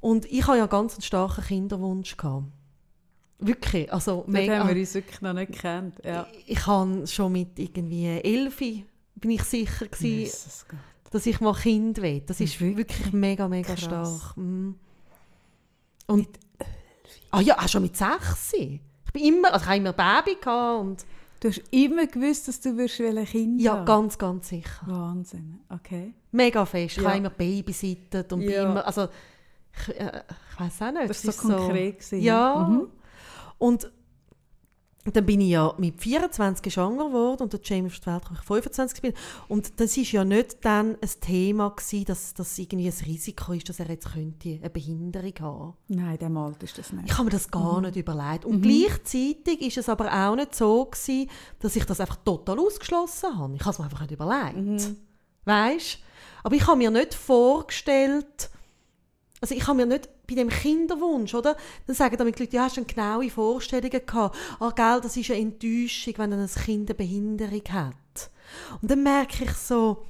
Und ich habe ja ganz einen starken Kinderwunsch gehabt. Wirklich, also Dort mega. haben wir uns wirklich noch nicht gekannt. Ja. Ich, ich habe schon mit irgendwie elf bin ich sicher gewesen, Jesus dass ich mal Kind will. Das ist Wirklich? wirklich mega, mega Krass. stark. Mm. Und ah ja, auch schon mit sechs. Ich bin immer, also ich habe immer Baby gehabt und Du hast immer gewusst, dass du ein Kind ja, haben. ganz, ganz sicher. Wahnsinn. Okay. Mega fest. Ich Ja. habe immer babysittet und bin Ja. immer, also ich, äh, ich weiß auch nicht. Das war so konkret. gewesen. Ja. Mhm. Und dann bin ich ja mit 24 schwanger geworden und der Jamie auf die Welt, ich 25 bin. Und das ist ja nicht dann ein Thema gewesen, dass das irgendwie ein Risiko ist, dass er jetzt könnte eine Behinderung haben. Nein, in diesem Alter ist das nicht. Ich habe mir das gar nicht überlegt. Und Mhm. gleichzeitig ist es aber auch nicht so gewesen, dass ich das einfach total ausgeschlossen habe. Ich habe es mir einfach nicht überlegt. Mhm. Weißt? Aber ich habe mir nicht vorgestellt, also ich habe mir nicht bei dem Kinderwunsch, oder? Dann sagen damit die Leute, ja, hast du eine genaue Vorstellungen gehabt? Ah, gell, das ist eine Enttäuschung, wenn dann ein Kind eine Behinderung hat. Und dann merke ich so,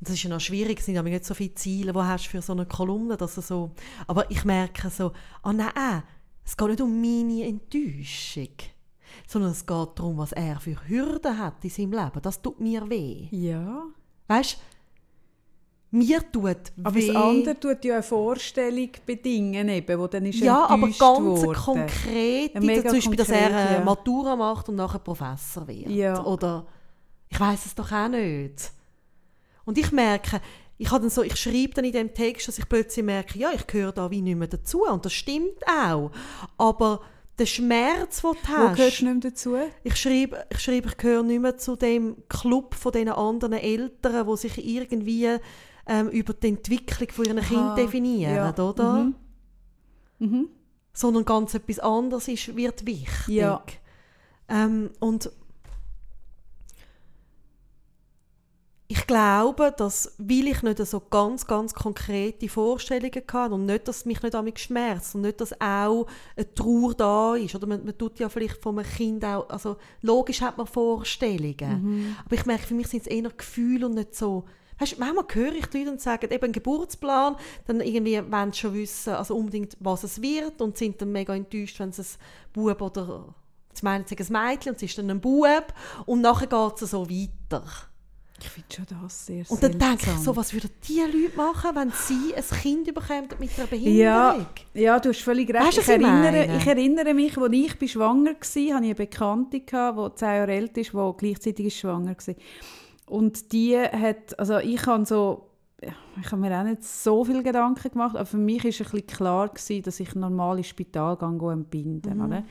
das ist ja noch schwierig, es sind aber nicht so viele Ziele, die hast du für so eine Kolumne, dass du so, aber ich merke so, ah nein, es geht nicht um meine Enttäuschung, sondern es geht darum, was er für Hürden hat in seinem Leben. Das tut mir weh. Ja. Weißt mir tut Aber weh. das andere tut ja eine Vorstellung bedingen, eben, wo dann ist ja, aber ganz worden. konkret, zum Beispiel, dass er konkret, äh, ja. Matura macht und nachher Professor wird. Ja. Oder ich weiß es doch auch nicht. Und ich merke, ich, habe dann so, ich schreibe dann in dem Text, dass ich plötzlich merke, ja, ich gehöre da wie nicht mehr dazu. Und das stimmt auch. Aber der Schmerz, den du Wo hast... gehörst du nicht mehr dazu? Ich schreibe, ich, schreibe, ich gehöre nicht mehr zu dem Club von den anderen Eltern, die sich irgendwie ähm, über die Entwicklung von ihren Kindern definieren, ja. oder? Mhm. Mhm. Sondern ganz etwas anderes ist, wird wichtig. Ja. Ähm, und ich glaube, dass, weil ich nicht so ganz, ganz konkrete Vorstellungen hatte und nicht, dass es mich nicht an mich schmerzt und nicht, dass auch eine Trauer da ist. Oder man, man tut ja vielleicht von einem Kind auch, also logisch hat man Vorstellungen. Mhm. Aber ich merke, für mich sind es eher Gefühle und nicht so... Weißt, manchmal höre ich die Leute und sagen, eben einen Geburtsplan, dann irgendwie wollen sie schon wissen, also unbedingt, was es wird und sind dann mega enttäuscht, wenn es ein Bub oder... Sie meinen, es ist ein Mädchen und es ist dann ein Bub und nachher geht es so weiter. Ich finde schon das sehr Und dann denke ich seltsam. so, was würden die Leute machen, wenn sie ein Kind bekommen mit einer Behinderung? Ja, ja, du hast völlig recht. Weißt ich, erinnere, ich erinnere mich, als ich bin schwanger war, hatte ich eine Bekannte, die zehn Jahre älter ist, die gleichzeitig schwanger war. Und die hat, also ich habe so, ich habe mir auch nicht so viele Gedanken gemacht, aber für mich war ein bisschen klar, gewesen, dass ich normal ins Spital gehe, entbinden Mhm. oder?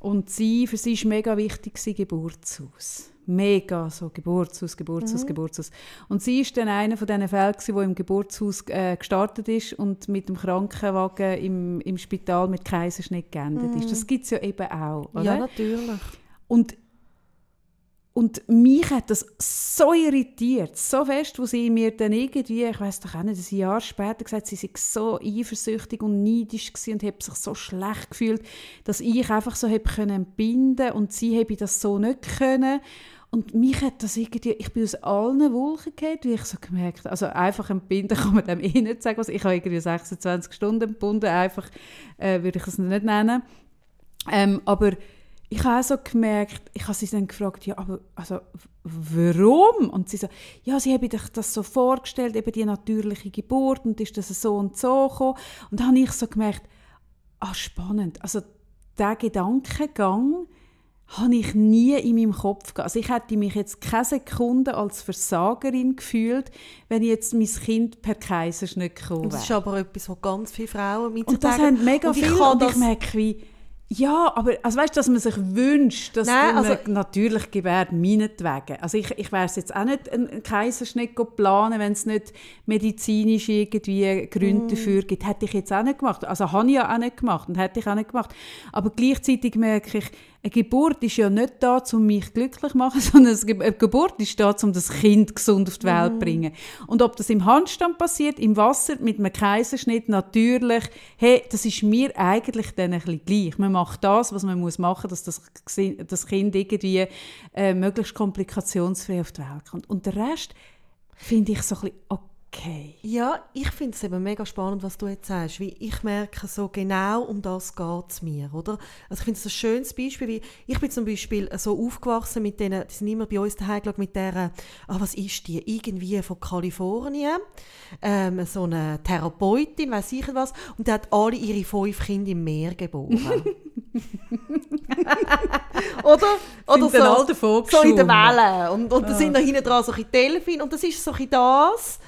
Und sie, für sie war mega wichtig, gewesen, Geburtshaus. Mega, so Geburtshaus, Geburtshaus, Mhm. Geburtshaus. Und sie war dann einer von diesen Fällen, gewesen, der im Geburtshaus äh, gestartet ist und mit dem Krankenwagen im, im Spital mit Kaiserschnitt geendet ist. Das gibt es ja eben auch. Oder? Mhm. Ja, natürlich. Und, und mich hat das so irritiert, so fest, wo sie mir dann irgendwie, ich weiß doch auch nicht, ein Jahr später gesagt, sie sei so eifersüchtig und neidisch gewesen und habe sich so schlecht gefühlt, dass ich einfach so habe können entbinden und sie habe das so nicht können. Und mich hat das irgendwie, ich bin aus allen Wolken gefallen, wie ich so gemerkt habe. Also einfach entbinden kann man dem eh nicht sagen. Also ich habe irgendwie 26 Stunden entbunden, einfach äh, würde ich es nicht nennen. Ähm, aber ich habe auch so gemerkt, ich habe sie dann gefragt, ja, aber also, warum? Und sie so, ja, sie haben sich das so vorgestellt, eben die natürliche Geburt und ist das so und so gekommen. Und dann habe ich so gemerkt, ah, spannend. Also der Gedankengang habe ich nie in meinem Kopf gehabt. Also ich hätte mich jetzt keine Sekunde als Versagerin gefühlt, wenn ich jetzt mein Kind per Kaiserschnitt gekommen Und das ist aber etwas, was ganz viele Frauen mit Und das haben mega und viele und ich merke wie, ja, aber also weißt, dass man sich wünscht, dass Nein, man also- natürlich gebärt, meinetwegen. Also ich, ich wäre jetzt auch nicht einen einen Kaiserschnitt planen, wenn es nicht medizinisch irgendwie Gründe Mm. dafür gibt. Hätte ich jetzt auch nicht gemacht. Also habe ich ja auch nicht gemacht und hätte ich auch nicht gemacht. Aber gleichzeitig merke ich, eine Geburt ist ja nicht da, um mich glücklich zu machen, sondern eine Ge- eine Geburt ist da, um das Kind gesund auf die Mhm. Welt zu bringen. Und ob das im Handstand passiert, im Wasser, mit einem Kaiserschnitt, natürlich, hey, das ist mir eigentlich dann ein bisschen gleich. Man macht das, was man muss machen muss, dass das, das Kind irgendwie äh, möglichst komplikationsfrei auf die Welt kommt. Und der Rest finde ich so ein bisschen okay. Ja, ich finde es eben mega spannend, was du jetzt sagst, weil ich merke so genau um das geht es mir, oder? Also ich finde es ein schönes Beispiel, weil ich bin zum Beispiel so aufgewachsen mit denen, die sind immer bei uns daheim geschaut, mit der, ah was ist die, irgendwie von Kalifornien, ähm, so eine Therapeutin, weiß ich was, und die hat alle ihre fünf Kinder im Meer geboren. oder? Oder Sind alle davon so in der? Welle. Und, und da sind noch hinten dran so ein Delfin. Und das ist so ein das,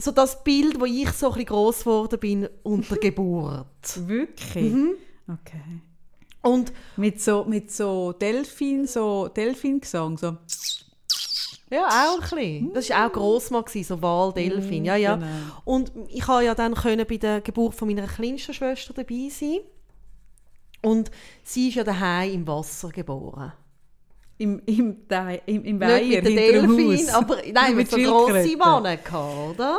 so das Bild, wo ich so ein gross geworden bin unter Geburt. Wirklich? Mhm. Okay. Und Mit so, mit so Delfin, so Delfingesang, so. ja, auch ein bisschen. Das war auch Grossmann, gewesen, so Waldelfin. Ja, ja. genau. Und ich konnte ja dann können bei der Geburt von meiner kleinsten Schwester dabei sein. Und sie ist ja daheim im Wasser geboren. Im, im, im, im Nicht Weiher, mit den Delfin, aber nein, mit so grossen. Mannen gehabt, oder?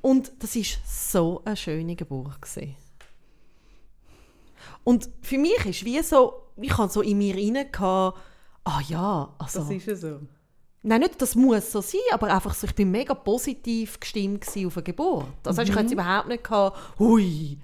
Und das war so eine schöne Geburt. Gewesen. Und für mich ist wie so, ich habe so in mir rein ah ja, also, Das ist ja so. nein, nicht, das muss so sein, aber einfach so, ich bin mega positiv gestimmt auf eine Geburt. Also ich hatte jetzt überhaupt nicht gehabt, hui,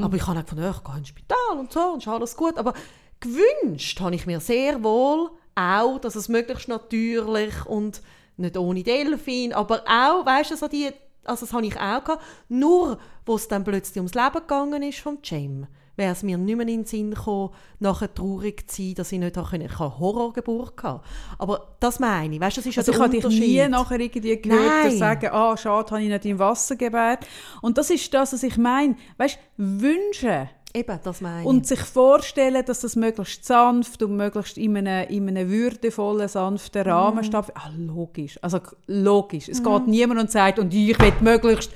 aber ich habe gefunden, ja, ich gehe ins Spital und so und ist alles gut, aber gewünscht habe ich mir sehr wohl auch, dass es möglichst natürlich und nicht ohne Delfin, aber auch, weißt du, so die, also das habe ich auch gehabt, nur wo es dann plötzlich ums Leben gegangen ist vom Cem, wäre es mir nicht mehr in den Sinn gekommen, nachher traurig zu sein, dass ich nicht auch können. Ich habe Horrorgeburt gehabt. Aber das meine ich, weißt du, das ist ja Also ich der habe dich Unterschied. nie nachher irgendwie gehört Nein. sagen, ah, schade, habe ich nicht im Wasser gebärt. Und das ist das, was ich meine. Weißt du, wünschen Eben, das meine ich. und sich vorstellen, dass das möglichst sanft und möglichst in einem, in einem würdevollen, sanften. Rahmen stattfindet. Ah, logisch. Also logisch. Es geht niemand und sagt, und ich will möglichst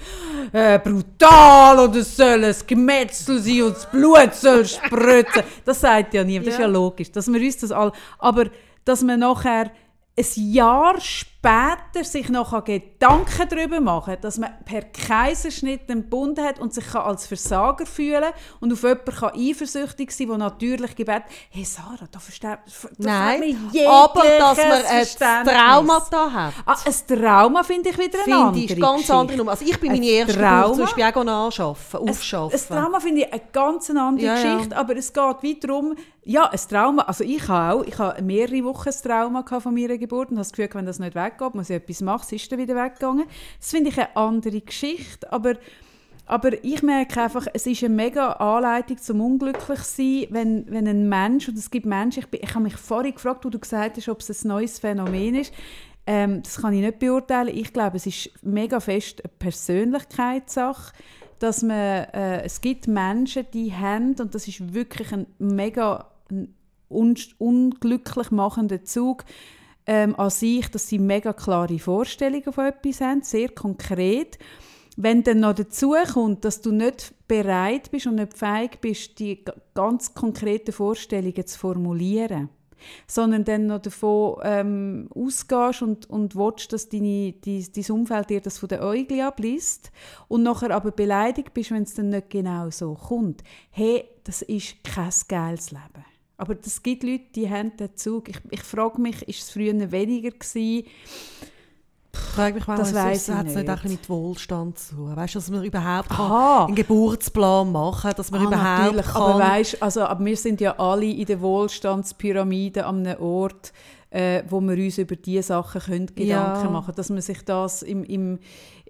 äh, brutal und es soll ein Gemetzel sein und das Blut soll spritzen. Das sagt ja niemand. Das ist ja Ja. logisch. Dass wir uns das all, aber dass man nachher ein Jahr später sich noch Gedanken darüber machen dass man per Kaiserschnitt einen Bund hat und sich kann als Versager fühlen und auf jemanden kann eifersüchtig sein, der natürlich gebet hey Sarah, da versteht da Nein, aber dass man ein Verständnis. Traumata hat. Ah, ein Trauma finde ich wieder eine Finde andere ich ganz Geschichte. andere Nummer. Also ich bin Ein meine erste Trauma- Geburt zum Beispiel auch anschaffen, aufschaffen. Ein Trauma finde ich eine ganz andere Ja, ja. Geschichte, aber es geht weit darum, ja, ein Trauma, also ich habe auch, ich habe mehrere Wochen ein Trauma von meiner Geburt und habe das Gefühl, wenn das nicht weggeht, muss ich etwas machen, es ist dann wieder weggegangen. Das finde ich eine andere Geschichte, aber, aber ich merke einfach, es ist eine mega Anleitung zum unglücklich sein, wenn, wenn ein Mensch, und es gibt Menschen, ich, bin, ich habe mich vorhin gefragt, wo du gesagt hast, ob es ein neues Phänomen ist, ähm, das kann ich nicht beurteilen. Ich glaube, es ist mega fest eine Persönlichkeitssache dass man, äh, es gibt Menschen, die haben, und das ist wirklich ein mega ein un unglücklich machender Zug ähm, an sich, dass sie mega klare Vorstellungen von etwas haben, sehr konkret. Wenn dann noch dazu kommt, dass du nicht bereit bist und nicht fähig bist, die ganz konkreten Vorstellungen zu formulieren, sondern dann noch davon ähm, ausgehst und, und willst, dass deine, dein, dein Umfeld dir das von den Augen abliest und nachher aber beleidigt bist, wenn es dann nicht genau so kommt. Hey, das ist kein geiles Leben. Aber es gibt Leute, die haben den Zug. Ich, ich frage mich, ist es früher weniger gewesen? Ich frage mich, Das weiss ich nicht nicht. bisschen mit Wohlstand zu tun? Weißt du, dass man überhaupt einen Geburtsplan machen kann, dass man Ah, überhaupt natürlich. kann... Aber weißt, also, aber wir sind ja alle in der Wohlstandspyramide an einem Ort, äh, wo wir uns über diese Sachen können Gedanken Ja. machen Dass man sich das im, im,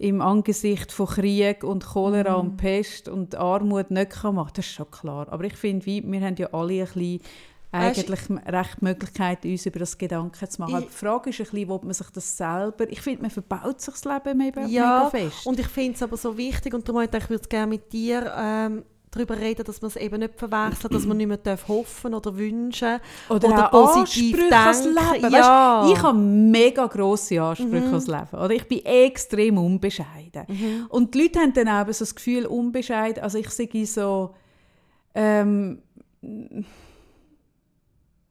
im Angesicht von Krieg und Cholera Mhm. und Pest und Armut nicht kann machen das ist schon klar. Aber ich finde, wir haben ja alle ein bisschen eigentlich recht die Möglichkeit, uns über das Gedanken zu machen. Ich- die Frage ist ein bisschen, ob man sich das selber... Ich finde, man verbaut sich das Leben mega, Ja, mega fest. und ich finde es aber so wichtig und darum wollte ich, ich würde gerne mit dir ähm, darüber reden, dass man es eben nicht verwechselt, dass man nicht mehr darf hoffen oder wünschen Oder, oder positiv Ansprüche ans denken. Leben. Ja. Weisst, ich habe mega grosse Ansprüche Mhm. ans Leben. Oder ich bin extrem unbescheiden. Mhm. Und die Leute haben dann auch so das Gefühl, unbescheiden. Also ich sage so... Ähm,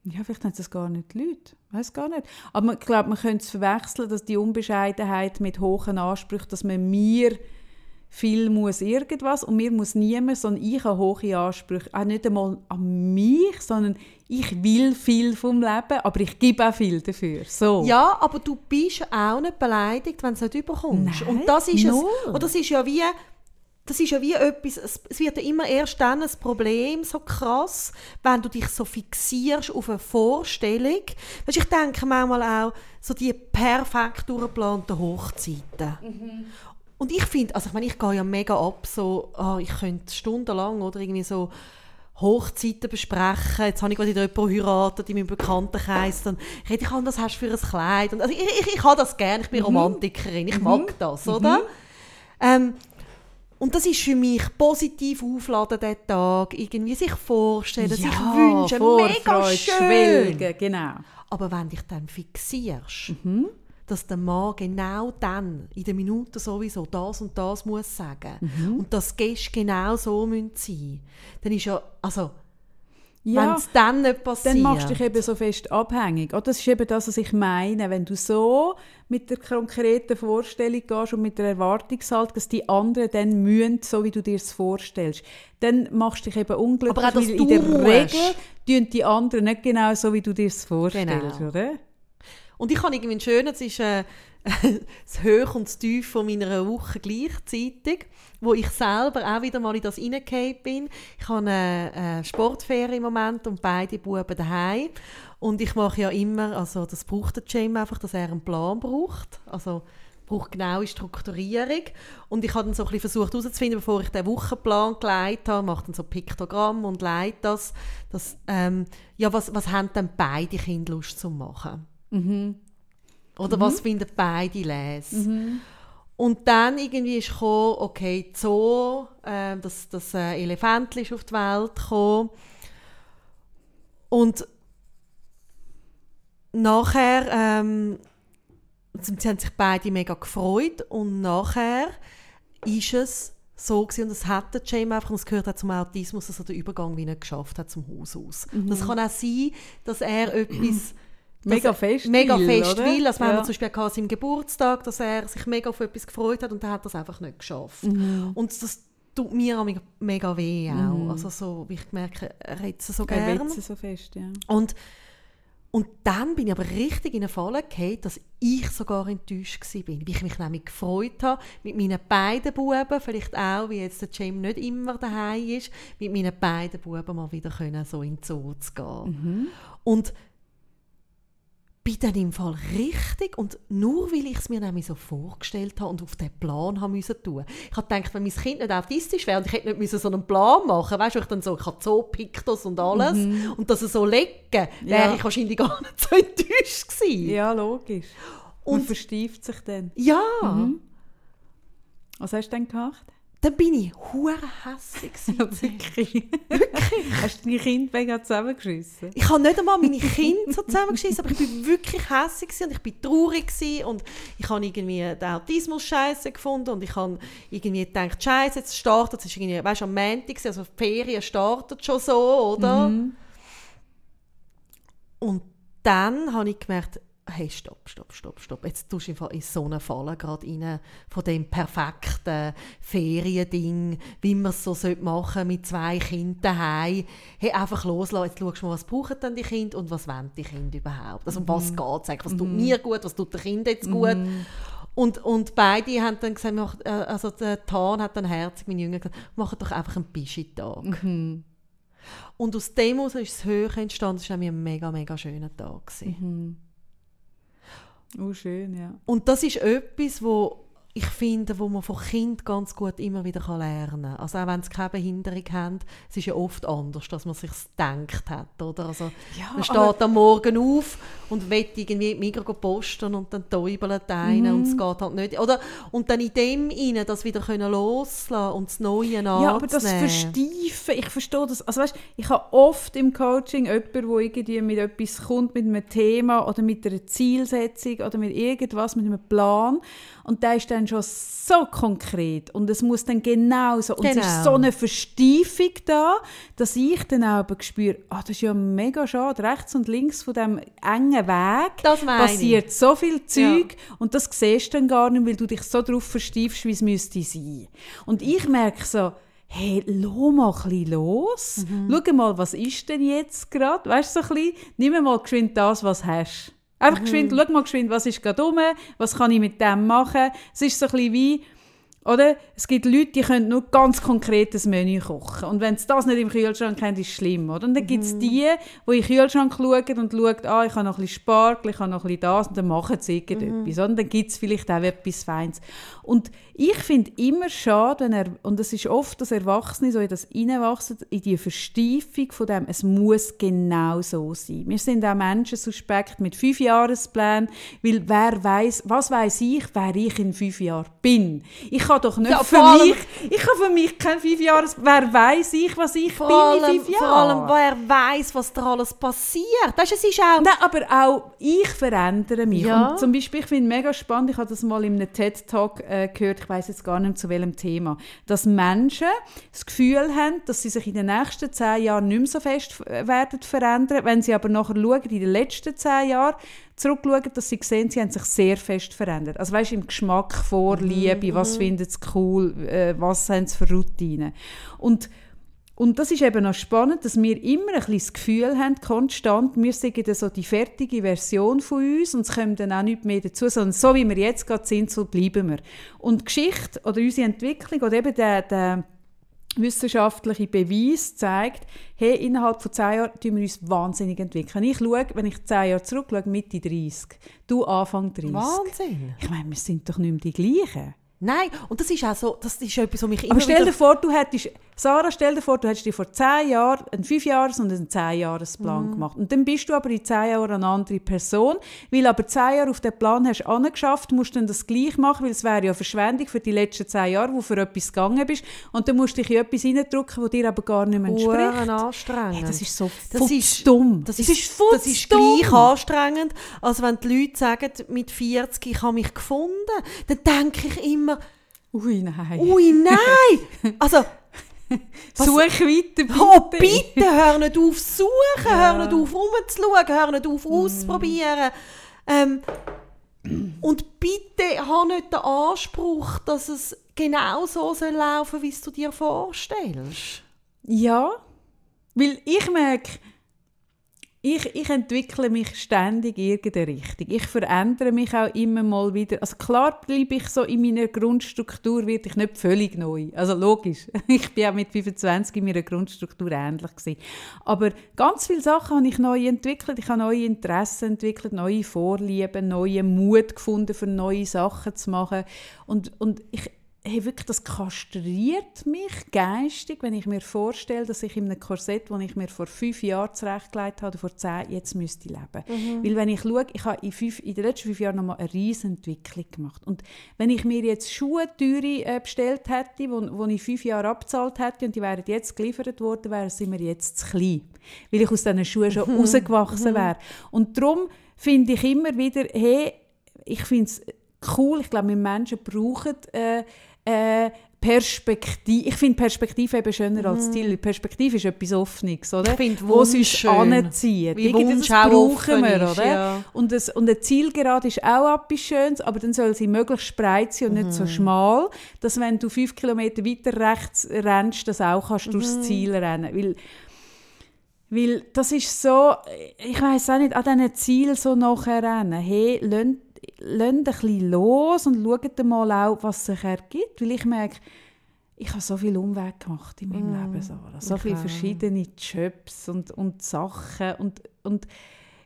ja, vielleicht haben das gar nicht die Leute. weiß gar nicht. Aber ich glaube, man könnte es verwechseln, dass die Unbescheidenheit mit hohen Ansprüchen, dass man mir viel muss irgendwas und mir muss niemand, sondern ich habe hohe Ansprüche. Auch nicht einmal an mich, sondern ich will viel vom Leben, aber ich gebe auch viel dafür. So. Ja, aber du bist auch nicht beleidigt, wenn du es nicht überkommst. Nein, und das ist es. null. Und das ist ja wie das ist ja wie etwas, es es wird ja immer erst dann ein Problem so krass, wenn du dich so fixierst auf eine Vorstellung. Weißt, ich denke manchmal auch so die perfekt durchgeplanten Hochzeiten. Und ich finde, also ich meine, ich gehe ja mega ab, so, ah, ich könnte stundenlang oder irgendwie so Hochzeiten besprechen. Jetzt habe ich gerade wieder jemanden geheiratet in meinem Bekanntenkreis. Dann rede ich an, was hast du für ein Kleid? Und also ich, ich, ich habe das gerne, ich bin Romantikerin, ich mag das, oder? Ähm, und das ist für mich positiv aufladen, diesen Tag. Irgendwie sich vorstellen, sich wünschen. Mega schön. Schwelgen, genau. Aber wenn dich dann fixierst, Mhm. Dass der Mann genau dann, in der Minute sowieso, das und das muss sagen Mhm. und dass Gäste genau so müssen sein dann ist ja, also, wenn Ja, es dann nicht passiert. dann machst du dich eben so fest abhängig. Oder? Das ist eben das, was ich meine. Wenn du so mit der konkreten Vorstellung gehst und mit der Erwartungshaltung, dass die anderen dann mühen, so wie du dir es vorstellst, dann machst du dich eben unglücklich, Aber auch, dass weil in der. Regel tun die anderen nicht genau so, wie du dir es vorstellst, Genau. oder? Und ich habe irgendwie einen schönen, es ist äh, das Hoch und das Tief von meiner Woche gleichzeitig, wo ich selber auch wieder mal in das reingefallen bin. Ich habe eine, eine Sportferie im Moment und beide Buben daheim. Und ich mache ja immer, also das braucht der Jam einfach, dass er einen Plan braucht. Also braucht genaue Strukturierung. Und ich habe dann so ein bisschen versucht herauszufinden, bevor ich den Wochenplan geleitet habe, mache dann so Piktogramm und leite das, dass, ähm, ja, was, was haben denn beide Kinder Lust zu machen? Oder was finden beide les? Und dann irgendwie ist gekommen, okay, Zoo, äh, das, das äh, Elefantchen ist auf die Welt gekommen. Und nachher ähm, sie haben sich beide mega gefreut und nachher ist es so gewesen, und das hat der Jamie einfach, und es gehört auch zum Autismus, dass er den Übergang wie nicht geschafft hat zum Haus aus. Das kann auch sein, dass er etwas Mega fest mega fest oder? will. Also wir Ja. haben zum Beispiel an seinem Geburtstag, dass er sich mega auf etwas gefreut hat und er hat das einfach nicht geschafft. Und das tut mir auch mega- weh auch. Also so, wie ich merke, er es so Er gerne. will es so fest, ja. Und, und dann bin ich aber richtig in eine Falle gefallen, dass ich sogar enttäuscht war. Weil ich mich nämlich gefreut habe, mit meinen beiden Buben, vielleicht auch, wie jetzt der James nicht immer daheim ist, mit meinen beiden Buben mal wieder können, so in den Zoo zu gehen. Und bin dann im Fall richtig und nur weil ich es mir nämlich so vorgestellt habe und auf den Plan haben müssen tun. Ich habe gedacht, wenn mein Kind nicht autistisch wäre und ich hätte nicht müssen so einen Plan machen, weißt du, ich dann so, ich habe so Piktos und alles und das so legen, wäre Ja. ich wahrscheinlich gar nicht so enttäuscht gewesen. Ja, logisch. Und Und- verstieft sich dann. Ja, Was hast du denn gemacht? Dann bin ich hure hässig gewesen. Wirklich? Hast du deine Kinder mega zusammengeschissen? Ich habe nicht einmal meine Kinder so zusammengeschissen, aber ich bin wirklich hässlich gewesen und ich bin traurig und ich habe irgendwie den Autismus scheiße gefunden und ich habe irgendwie gedacht, scheiße, jetzt startet es ist irgendwie, weißt, am Montag, also die Ferien startet schon so, oder? Und dann habe ich gemerkt, hey, stopp, stopp, stopp, stopp. Jetzt tust du Fall in so eine Falle gerade rein von dem perfekten Feriending, wie man es so machen sollte mit zwei Kindern daheim. Hey, einfach loslassen. Jetzt schaust du mal, was brauchen denn die Kinder und was wollen die Kinder überhaupt? Also um was geht es eigentlich? Was tut mir gut, was tut den Kindern jetzt gut? Und, und beide haben dann gesagt, äh, also der Tan hat dann herzig, mein Jünger, gesagt, mach doch einfach einen Bischi-Tag. Und aus dem heraus ist das Höhe entstanden. Es war nämlich ein mega, mega schöner Tag. gewesen. Oh, schön, ja. Und das ist etwas, wo ich finde, wo man von Kind ganz gut immer wieder lernen kann. Also auch wenn sie keine Behinderung haben, es ist ja oft anders, als man sich gedacht hat, oder? Also Ja, man steht am Morgen auf und will irgendwie mit Migros posten und dann täubelt einen und Mhm. es geht halt nicht. Oder? Und dann in dem rein das wieder können loslassen und das Neue anzunehmen. Ja, aber das Versteifen, ich verstehe das. Also weißt, ich habe oft im Coaching jemanden, der irgendwie mit etwas kommt, mit einem Thema oder mit einer Zielsetzung oder mit irgendwas, mit einem Plan. Und der ist dann schon so konkret und es muss dann genau so. Und es Genau. ist so eine Versteifung da, dass ich dann auch aber spüre, ah, das ist ja mega schade, rechts und links von dem engen Weg Das meine ich. passiert so viel Zeug und das siehst du dann gar nicht, weil du dich so darauf verstiefst, wie es müsste sein. Und ich merke so, hey, lass mal ein bisschen los. Mhm. Schau mal, was ist denn jetzt gerade? Weißt du, so ein bisschen, nimm mal geschwind das, was du hast. Einfach Mhm. geschwind, schau mal geschwind, was ist gerade rum, was kann ich mit dem machen. Es ist so ein bisschen wie, oder? Es gibt Leute, die können nur ganz konkretes Menü kochen. Und wenn sie das nicht im Kühlschrank haben, ist es schlimm. Oder? Und dann gibt Mhm. es die, die in den Kühlschrank schauen und schauen, ah, ich habe noch ein bisschen Spargel, ich habe noch ein bisschen das, und dann machen sie irgendetwas. Mhm. Und dann gibt es vielleicht auch etwas Feines. Und ich finde immer schade, wenn er, und es ist oft, dass Erwachsene so in das reinwachsen, in die Versteifung von dem, es muss genau so sein. Wir sind auch Menschen suspekt mit fünf Jahresplänen, weil wer weiß, was weiß ich, wer ich in fünf Jahren bin. Ich kann doch nicht Ja, für vor allem- mich, ich kann für mich kein fünf Jahres, wer weiß ich, was ich vor bin allem, in fünf vor Jahren. allem, wer weiß, was da alles passiert. Es ist auch... Nein, aber auch ich verändere mich. Ja. Und zum Beispiel, ich finde mega spannend, ich habe das mal in einem TED-Talk äh, gehört, ich weiß jetzt gar nicht zu welchem Thema, dass Menschen das Gefühl haben, dass sie sich in den nächsten zehn Jahren nicht mehr so fest äh, werden verändern. Wenn sie aber nachher schauen, in den letzten zehn Jahren zurückschauen, dass sie sehen, sie haben sich sehr fest verändert. Also weißt, im Geschmack, Vorliebe, was finden sie cool, äh, was haben sie für Routinen. Und und das ist eben noch spannend, dass wir immer ein bisschen das Gefühl haben, konstant, wir sind so die fertige Version von uns und es kommt dann auch nicht mehr dazu, sondern so wie wir jetzt gerade sind, so bleiben wir. Und die Geschichte oder unsere Entwicklung oder eben der, der wissenschaftliche Beweis zeigt, hey, innerhalb von zehn Jahren tun wir uns wahnsinnig entwickeln. Ich schaue, wenn ich zehn Jahre zurückschaue, Mitte 30, du Anfang 30. Wahnsinn. Ich meine, wir sind doch nicht mehr die gleichen. Nein, und das ist auch so, das ist etwas, was mich immer Aber stell dir vor, du hättest, Sarah, stell dir vor, du hättest dir vor zehn Jahren einen Fünfjahres- und einen Zehnjahresplan Mhm. gemacht. Und dann bist du aber in zehn Jahren eine andere Person, weil aber zehn Jahre auf den Plan hast angeschafft, musst du dann das gleich machen, weil es wäre ja Verschwendung für die letzten zehn Jahre, wo du für etwas gegangen bist. Und dann musst du dich in etwas reindrücken, das dir aber gar nicht mehr entspricht. anstrengend. Hey, das ist so Das ist- dumm. Das Das ist, ist das ist gleich anstrengend, als wenn die Leute sagen, mit 40, ich habe mich gefunden. Dann denke ich immer, Ui, nein. ui, nein! Also, Such weiter, bitte. oh, bitte, hör nicht auf suchen, hör nicht auf rumzuschauen, hör nicht auf auszuprobieren. Ähm, und bitte hab nicht den Anspruch, dass es genau so soll laufen, wie es du dir vorstellst. Ja, weil ich merke, ich, ich entwickle mich ständig in irgendeine Richtung. Ich verändere mich auch immer mal wieder. Also klar bleibe ich so in meiner Grundstruktur, werde ich nicht völlig neu. Also logisch, ich bin auch mit 25 in meiner Grundstruktur ähnlich gewesen. Aber ganz viele Sachen habe ich neu entwickelt. Ich habe neue Interessen entwickelt, neue Vorlieben, neuen Mut gefunden, für neue Sachen zu machen. Und, und ich, hey, wirklich, das kastriert mich geistig, wenn ich mir vorstelle, dass ich in einem Korsett, das ich mir vor fünf Jahren zurechtgelegt habe, oder vor zehn, jetzt müsste leben. Weil wenn ich schaue, ich habe in, fünf, in den letzten fünf Jahren nochmal eine riesen Entwicklung gemacht. Und wenn ich mir jetzt Schuhe teure äh, bestellt hätte, wo ich fünf Jahre abgezahlt hätte und die wären jetzt geliefert worden, wären sie mir jetzt zu klein. Weil ich aus diesen Schuhen schon rausgewachsen wäre. Und darum finde ich immer wieder, hey, ich finde es cool, ich glaube, wir Menschen brauchen äh, äh, Perspektive. Ich finde Perspektive eben schöner als Ziel. Perspektive ist etwas Offenes, oder? Ich finde Wo es uns wunderschön. anzieht. Wie Wunsch das auch brauchen wir, ist, oder? ja. Und, das, und eine Zielgerade ist auch etwas Schönes, aber dann soll sie möglichst breit sein und nicht Mhm. so schmal, dass wenn du fünf Kilometer weiter rechts rennst, das auch kannst Mhm. durchs Ziel rennen. Weil weil das ist so, ich weiß auch nicht, an diesen Ziel so nachher rennen. Hey, lasst ein bisschen los und schaut mal auch, was sich ergibt. Weil ich merke, ich habe so viel Umweg gemacht in meinem Leben. Sarah. So viele okay. verschiedene Jobs und, und Sachen. Und, und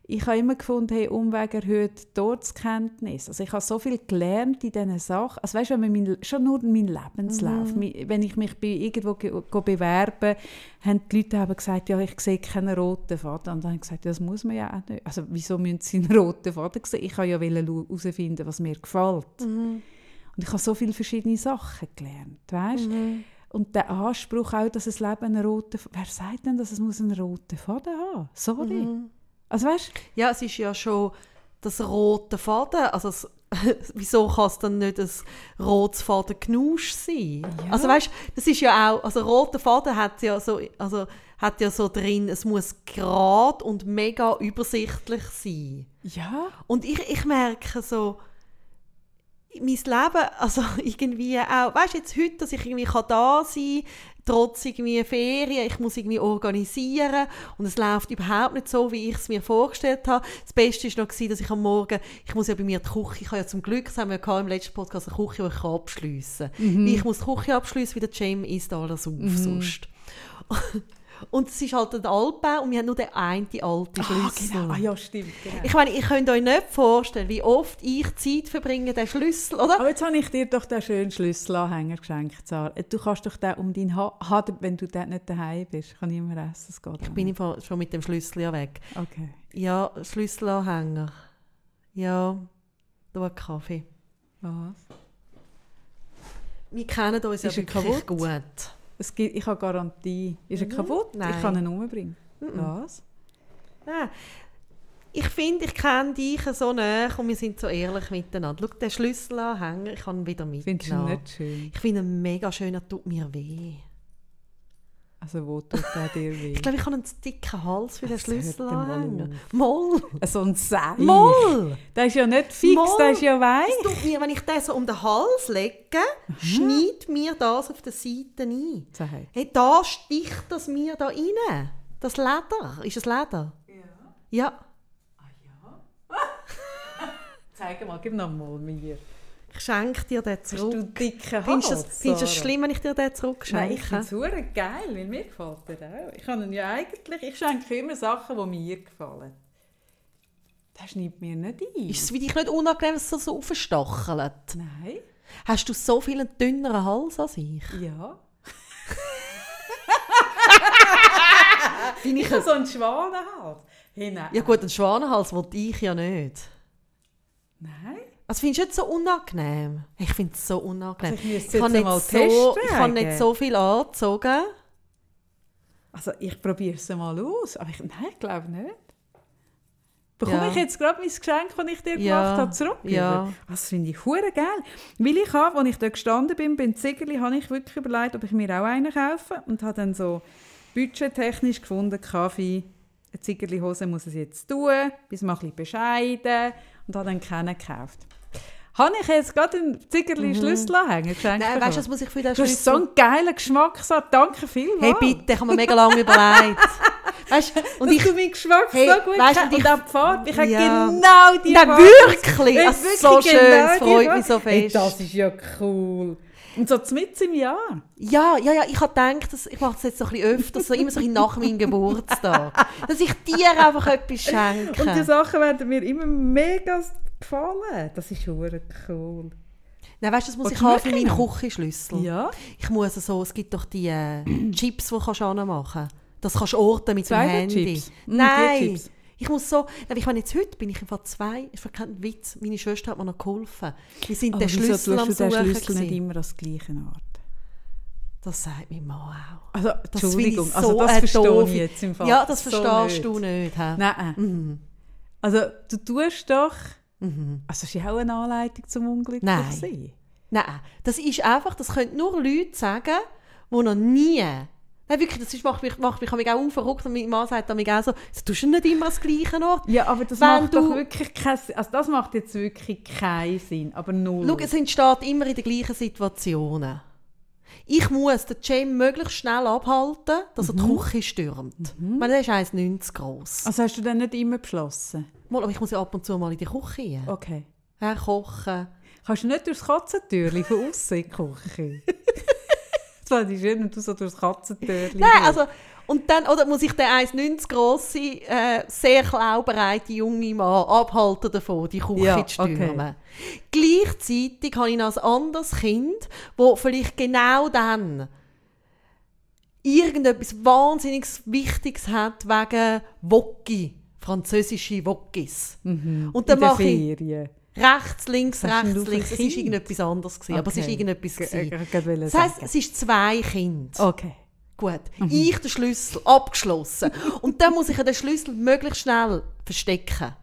ich habe immer gefunden, hey, Umweg erhöht Todeskenntnis. Also ich habe so viel gelernt in diesen Sachen. Also weißt du, wenn mein, schon nur mein Lebenslauf, Mhm. Wenn ich mich bei irgendwo ge, go bewerben, haben die Leute haben gesagt, ja, ich sehe keinen roten Faden. Und dann habe ich gesagt, ja, das muss man ja auch nicht. Also wieso müssen sie einen roten Faden sehen? Ich habe ja herausfinden, was mir gefällt. Mhm. Und ich habe so viele verschiedene Sachen gelernt, weißt? Und der Anspruch auch, dass das Leben einen roten Wer sagt denn, dass es muss einen roten Faden haben? Sorry. Mhm. Also weißt Ja, es ist ja schon das rote Faden. Also es, wieso kann es dann nicht ein rotes Faden Knusch sein? Ja. Also weißt, das ist ja auch, also roter Faden hat ja so, also hat ja so drin, es muss gerade und mega übersichtlich sein. ja, Und ich, ich merke so, mein Leben, also irgendwie auch, weißt du, jetzt heute, dass ich irgendwie kann da sein kann, trotz irgendwie Ferien, ich muss irgendwie organisieren und es läuft überhaupt nicht so, wie ich es mir vorgestellt habe. Das Beste war noch, gewesen, dass ich am Morgen, ich muss ja bei mir die Küche, ich habe ja zum Glück, das haben wir ja im letzten Podcast, eine Küche, die ich abschliessen kann. Ich muss die Küche abschliessen, wie der Jam isst alles auf sonst. Und es ist halt ein Altbau und wir haben nur den einen alten ah, Schlüssel. genau. ah, ja, stimmt. Genau. Ich meine, ihr könnt euch nicht vorstellen, wie oft ich Zeit verbringe, den Schlüssel, oder? Aber jetzt habe ich dir doch den schönen Schlüsselanhänger geschenkt, Sarah. Du kannst doch den um dein Haar, ha, wenn du dort nicht daheim bist, kann ich immer essen. Es geht Ich bin Fall schon mit dem Schlüssel ja weg. Okay. Ja, Schlüsselanhänger. Ja, da ein Kaffee. Was? Wir kennen uns ja Ist wirklich kaputt? gut. Es gibt, ich habe Garantie. Ist er kaputt? Nein. Ich kann ihn umbringen. Was? Nein. Ich finde, ich kenne dich so näher und wir sind so ehrlich miteinander. Schau, den Schlüsselanhänger, ich habe ihn wieder Findest du ihn nicht schön? Ich finde ihn mega schön, er tut mir weh. Also wo tut der dir weh? Ich glaube, ich habe einen dicken Hals für den Das hört Schlüsselanhänger. dem Moll! so ein Seil. Moll! Der ist ja nicht fix, Moll. der ist ja weich. Es tut mir, wenn ich den so um den Hals lege, schneidet mir das auf der Seite ein. Seil. Hey, da sticht das mir da rein. Das Leder. Ist es Leder? Ja. Ja. Zeig mal, gib noch mal mir. Ich schenke dir den Hast zurück. Findest du Hals, das, findest du Sarah? schlimm, wenn ich dir den Nein, ich zurückschenke? finde es super geil, weil mir gefällt er auch. Ich kann ja eigentlich, ich schenke immer Sachen, die mir gefallen. Das schneidet mir nicht ein. ist es für dich nicht unangenehm, dass es so aufstachelt? Nein. Hast du so viel einen dünneren Hals als ich? Ja. Bin Ich habe so einen Schwanenhals. Hey. Ja gut, einen Schwanenhals wollte ich ja nicht. Nein. Also findest du jetzt so unangenehm? Ich finde es so unangenehm. Also ich ich habe mal so, testen ich habe nicht so viel angezogen. Also ich probiere es mal aus, aber ich, nein, ich glaube nicht. Bekomme Ja. ich jetzt gerade mein Geschenk, das ich dir Ja. gemacht habe, zurück? Ja. Das finde ich hure geil. Weil ich habe, als ich da gestanden bin, beim Ziggerli, habe ich wirklich überlegt, ob ich mir auch einen kaufe und habe dann so budgettechnisch gefunden, Kaffee, eine Ziggerli-Hose muss es jetzt tun, bis mal ein bisschen bescheiden und habe dann keinen gekauft. Habe ich jetzt gerade einen Ziggerli-Schlüsselanhänger geschenkt Nein, weißt du, was muss ich für den Du hast so Schlüssel... einen geilen Geschmack, so. danke vielmals. Hey bitte, ich habe mir mega lange überlegt. Weißt, und dass ich... du meinen Geschmack Hey, so gut weißt und Und auch die Farbe. Ich habe Ja. genau die Nein, wirklich? Ist wirklich so schön, genau es freut mich so Hey, fest. das ist ja cool. Und so mitten im Jahr. Ja, ja, ja, ich habe gedacht, dass, ich mache das jetzt so ein bisschen öfter, so immer so ein nach meinem Geburtstag. Dass ich dir einfach etwas schenke. Und die Sachen werden mir immer mega gefallen. Das ist hure cool. Nein, weißt du, das muss Willst ich haben für meinen? Küchenschlüssel. Ja. Ich muss so, es gibt doch die äh, Chips, die kannst du anmachen Das kannst du orten mit dem Handy. Mm, die Nein, Chips. ich muss so, ich meine, jetzt heute bin ich einfach zwei, ist kein Witz, meine Schwester hat mir noch geholfen. Wir sind Aber den Schlüssel am Suchen Schlüssel nicht immer an der gleichen Art? Das sagt meine Mann auch. Also, Das Entschuldigung, ich also so das verstehe doofe- ich jetzt im Fall Ja, das so verstehst nicht. du nicht. hä? Nein. Mhm. Also, du tust doch... Mhm. Also, das ist ja auch eine Anleitung zum Unglück Nein. sein. Nein, das ist einfach, das können nur Leute sagen, die noch nie. Nein, wirklich, das ist, macht mich, macht mich, mich auch und mein Mann sagt mir auch so, du tust ja nicht immer das Gleiche Ort. Ja, aber das Wenn macht du- doch wirklich keinen Sinn. Also das macht jetzt wirklich keinen Sinn, aber null. Schau, es entsteht immer in den gleichen Situationen. Ich muss den Jam möglichst schnell abhalten, dass er die Küche stürmt. Ich meine, der ist 1,90 groß. also hast du dann nicht immer beschlossen? Mal, aber ich muss ja ab und zu mal in die Küche rein. Okay. Ja, kochen. Kannst du nicht durchs Katzentürli von außen in die Küche? das ich schön, wenn du so durchs Katzentürli Nein, also, Und dann, oder muss ich den 1,90 grosse, äh, sehr klaubereite junge Mann abhalten davon, die Küche Ja, zu stürmen. okay. Gleichzeitig habe ich noch ein anderes Kind, wo vielleicht genau dann irgendetwas wahnsinnig Wichtiges hat wegen Wokki, französische Wokis. Und dann mache ich Ferien. rechts, links, Hast rechts, links. Es war irgendetwas anderes, gewesen, aber es war Okay. irgendetwas. Ge- gewesen. äh, wollte Das heisst, es ist zwei Kinder. Okay. Gut, Mhm. ich den Schlüssel abgeschlossen. Und dann muss ich ja den Schlüssel möglichst schnell verstecken.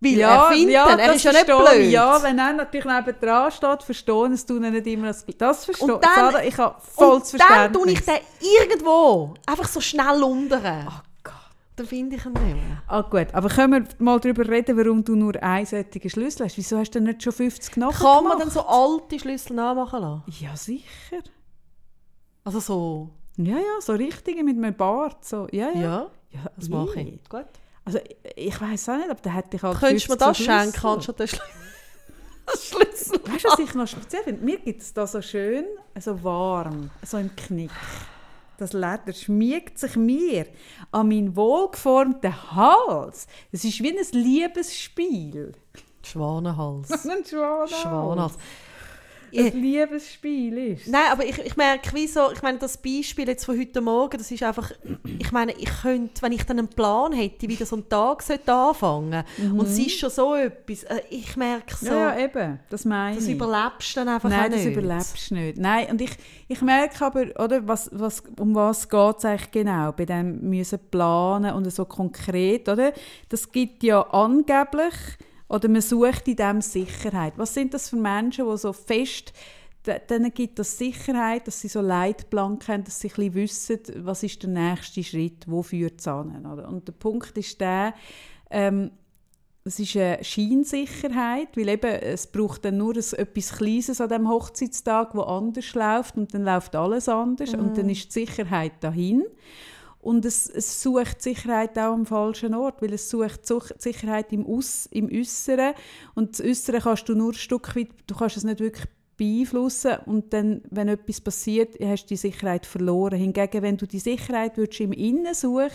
Weil er findet ihn, er das ist ja nicht blöd. ich. Ja, wenn er natürlich neben dran steht, verstehen es tun nicht immer das Das verstehe dann- Sarah, ich habe volles Und dann Verständnis. tue ich den irgendwo einfach so schnell unter. Oh Gott. Dann finde ich ihn nicht mehr. Ah gut, aber können wir mal darüber reden, warum du nur solchen Schlüssel hast? Wieso hast du nicht schon 50 Knochen Kann man dann so alte Schlüssel nachmachen lassen? Ja, sicher. Also so, Ja, ja, so richtige mit einem Bart. So. Ja, ja. ja, ja das mache ih. ich. Gut. Also, ich, ich weiß auch nicht, aber da hätte ich halt Könntest du mir 50 das Schlüssel. schenken, anstatt den Schlüssel? Schlüssel. Weißt du, was ich noch speziell finde? Mir gibt es da so schön, so warm, so im Knick. Das Leder schmiegt sich mir an meinen wohlgeformten Hals. Es ist wie ein Liebesspiel. Schwanenhals. Ein Schwanenhals. Schwanenhals. Ein Liebesspiel ist. Nein, aber ich, ich merke, wieso, ich meine, das Beispiel jetzt von heute Morgen, das ist einfach, ich meine, ich könnte, wenn ich dann einen Plan hätte, wie das so ein Tag sollte anfangen und es ist schon so etwas, äh, ich merke so, Ja, ja, eben. Das meine das ich. überlebst du dann einfach Nein, auch das nicht. überlebst du nicht. Nein, und ich, ich merke aber, oder, was, was, um was geht es eigentlich genau bei dem müssen planen und so konkret, oder? Das gibt ja angeblich, oder man sucht in dem Sicherheit. Was sind das für Menschen, die so fest, denen gibt das Sicherheit, dass sie so Leitplanken haben, dass sie ein bisschen wissen, was ist der nächste Schritt, wo führt es an, oder? Und der Punkt ist der, ähm, es ist eine Scheinsicherheit, weil eben, es braucht dann nur ein, etwas Kleines an dem Hochzeitstag, wo anders läuft und dann läuft alles anders und dann ist die Sicherheit dahin. Und es, es sucht Sicherheit auch am falschen Ort, weil es sucht Such- Sicherheit im, Aus, im Äußeren. Und das Äußere kannst du nur ein Stück weit, du kannst es nicht wirklich beeinflussen. Und dann, wenn etwas passiert, hast du die Sicherheit verloren. Hingegen, wenn du die Sicherheit würdest im Innen suchen,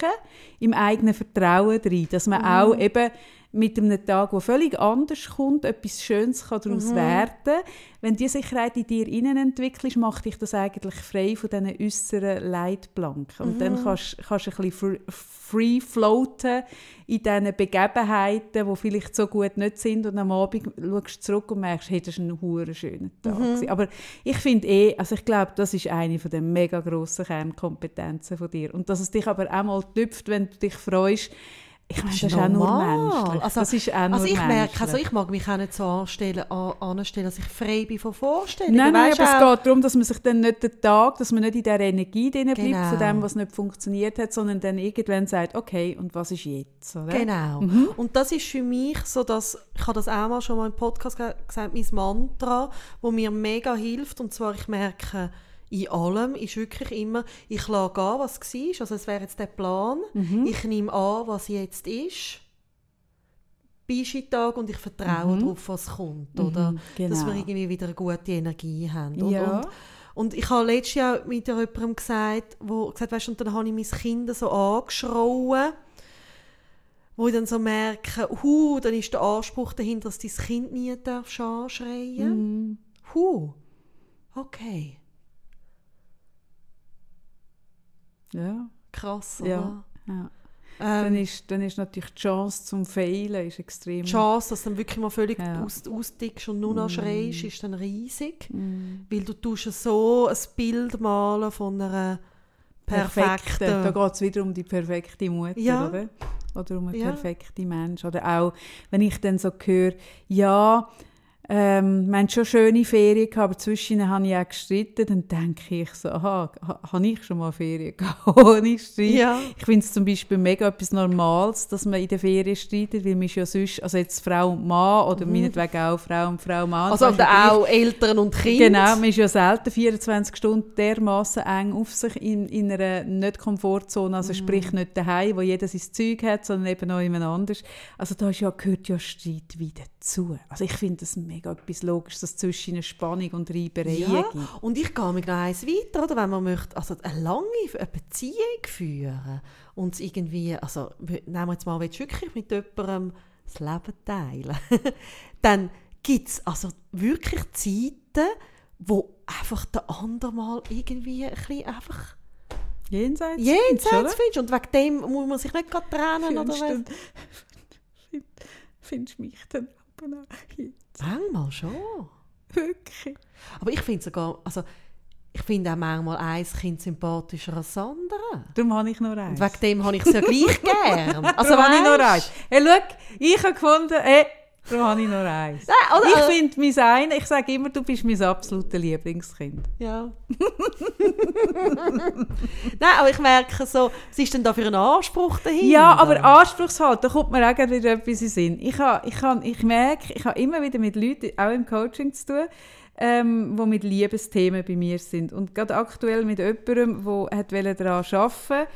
im eigenen Vertrauen drin, dass man auch eben mit einem Tag, der völlig anders kommt, etwas Schönes kann daraus werden Wenn diese Sicherheit in dir innen entwickelst, macht dich das eigentlich frei von diesen äußeren Leitplanken. Und dann kannst du ein bisschen fr- free floaten in diesen Begebenheiten, die vielleicht so gut nicht sind und am Abend schaust du zurück und merkst, hey, das war ein hure schöner Tag. gewesen. Aber ich finde eh, also ich glaube, das ist eine von den mega grossen Kernkompetenzen von dir. Und dass es dich aber auch mal tüpft, wenn du dich freust, ich meine, das ist auch nur menschlich. Also- das ist auch nur Also ich merke, also ich mag mich auch nicht so anstellen, an, anstellen, dass ich frei bin von Vorstellungen. Nein, nein, aber es geht darum, dass man sich dann nicht den Tag, dass man nicht in dieser Energie drin bleibt, Genau. von dem, was nicht funktioniert hat, sondern dann irgendwann sagt, okay, und was ist jetzt? Oder? Genau. Und das ist für mich so, dass, ich habe das auch mal schon mal im Podcast ge- gesagt, mein Mantra, wo mir mega hilft, und zwar ich merke, in allem ist wirklich immer, ich lasse gehen, was war, also es wäre jetzt der Plan, ich nehme an, was jetzt ist, Beischi-Tag und ich vertraue darauf, was kommt, oder? Dass wir genau. irgendwie wieder eine gute Energie haben. Und, Ja. und, und ich habe letztes Jahr mit jemandem gesagt, wo gesagt weißt, und dann habe ich mein Kind so angeschrauen, wo ich dann so merke, hu, dann ist der Anspruch dahinter, dass dein Kind nie darfst anschreien. Mhm. Hu, okay, Ja, krass, ja. oder? ja. Dann, Ähm, ist, dann ist natürlich die Chance zum Fehlen ist extrem. die Chance, dass du dann wirklich mal völlig Ja. aus, ausdickst und nur noch schreist, ist dann riesig. Mhm. Weil du tust so ein Bild malen von einer perfekten... Da geht es wieder um die perfekte Mutter, Ja. oder? Oder um einen Ja. perfekten Mensch. Oder auch, wenn ich dann so höre, ja, ähm, wir haben schon schöne Ferien gehabt, aber zwischen habe ich auch gestritten, dann denke ich so, aha, ha, habe ich schon mal Ferien gehabt ohne Streit? Ja. Ich finde es zum Beispiel mega etwas Normales, dass man in der Ferien streitet, weil man ja sonst, also jetzt Frau und Mann oder meinetwegen auch Frau und Frau und Mann. Mhm. Also oder auch Eltern und Kinder. Genau, man ist ja selten 24 Stunden dermaßen eng auf sich in, in einer nicht Komfortzone, also sprich nicht daheim, wo jeder sein Zeug hat, sondern eben auch jemand anders. Also da ist ja, gehört ja Streit wie zu. Also ich finde das mega etwas Logisches, dass zwischen eine Spannung und Reiberei Ja, gibt. und ich gehe mir noch eins weiter, oder? wenn man möchte, also eine lange eine Beziehung führen und irgendwie, also nehmen wir jetzt mal, willst du wirklich mit jemandem das Leben teilen, dann gibt es also wirklich Zeiten, wo einfach der andere mal irgendwie ein bisschen einfach Jenseits. jenseits findest. Und wegen dem muss man sich nicht gerade trennen oder Findest was. du, find, findest du mich dann auch jetzt Manchmal schon. wirklich? Aber ich finde sogar, also ich finde auch manchmal ein Kind sympathischer als das andere. Darum habe ich noch Und eins. wegen dem habe ich es ja gleich gern. Also darum habe ich noch eins. Hey, schau, ich habe gefunden, hey, darum habe ich noch eins. Nein, oder, Ich äh, finde mein eine, ich sage immer, du bist mein absolutes Lieblingskind. Ja. Nein, aber ich merke so, was ist denn da für ein Anspruch dahinter? Ja, aber anspruchsvoll, da kommt mir auch wieder etwas in Sinn. Ich, habe, ich, habe, ich merke, ich habe immer wieder mit Leuten, auch im Coaching zu tun, ähm, die mit Liebesthemen bei mir sind. Und gerade aktuell mit jemandem, der daran arbeiten wollte,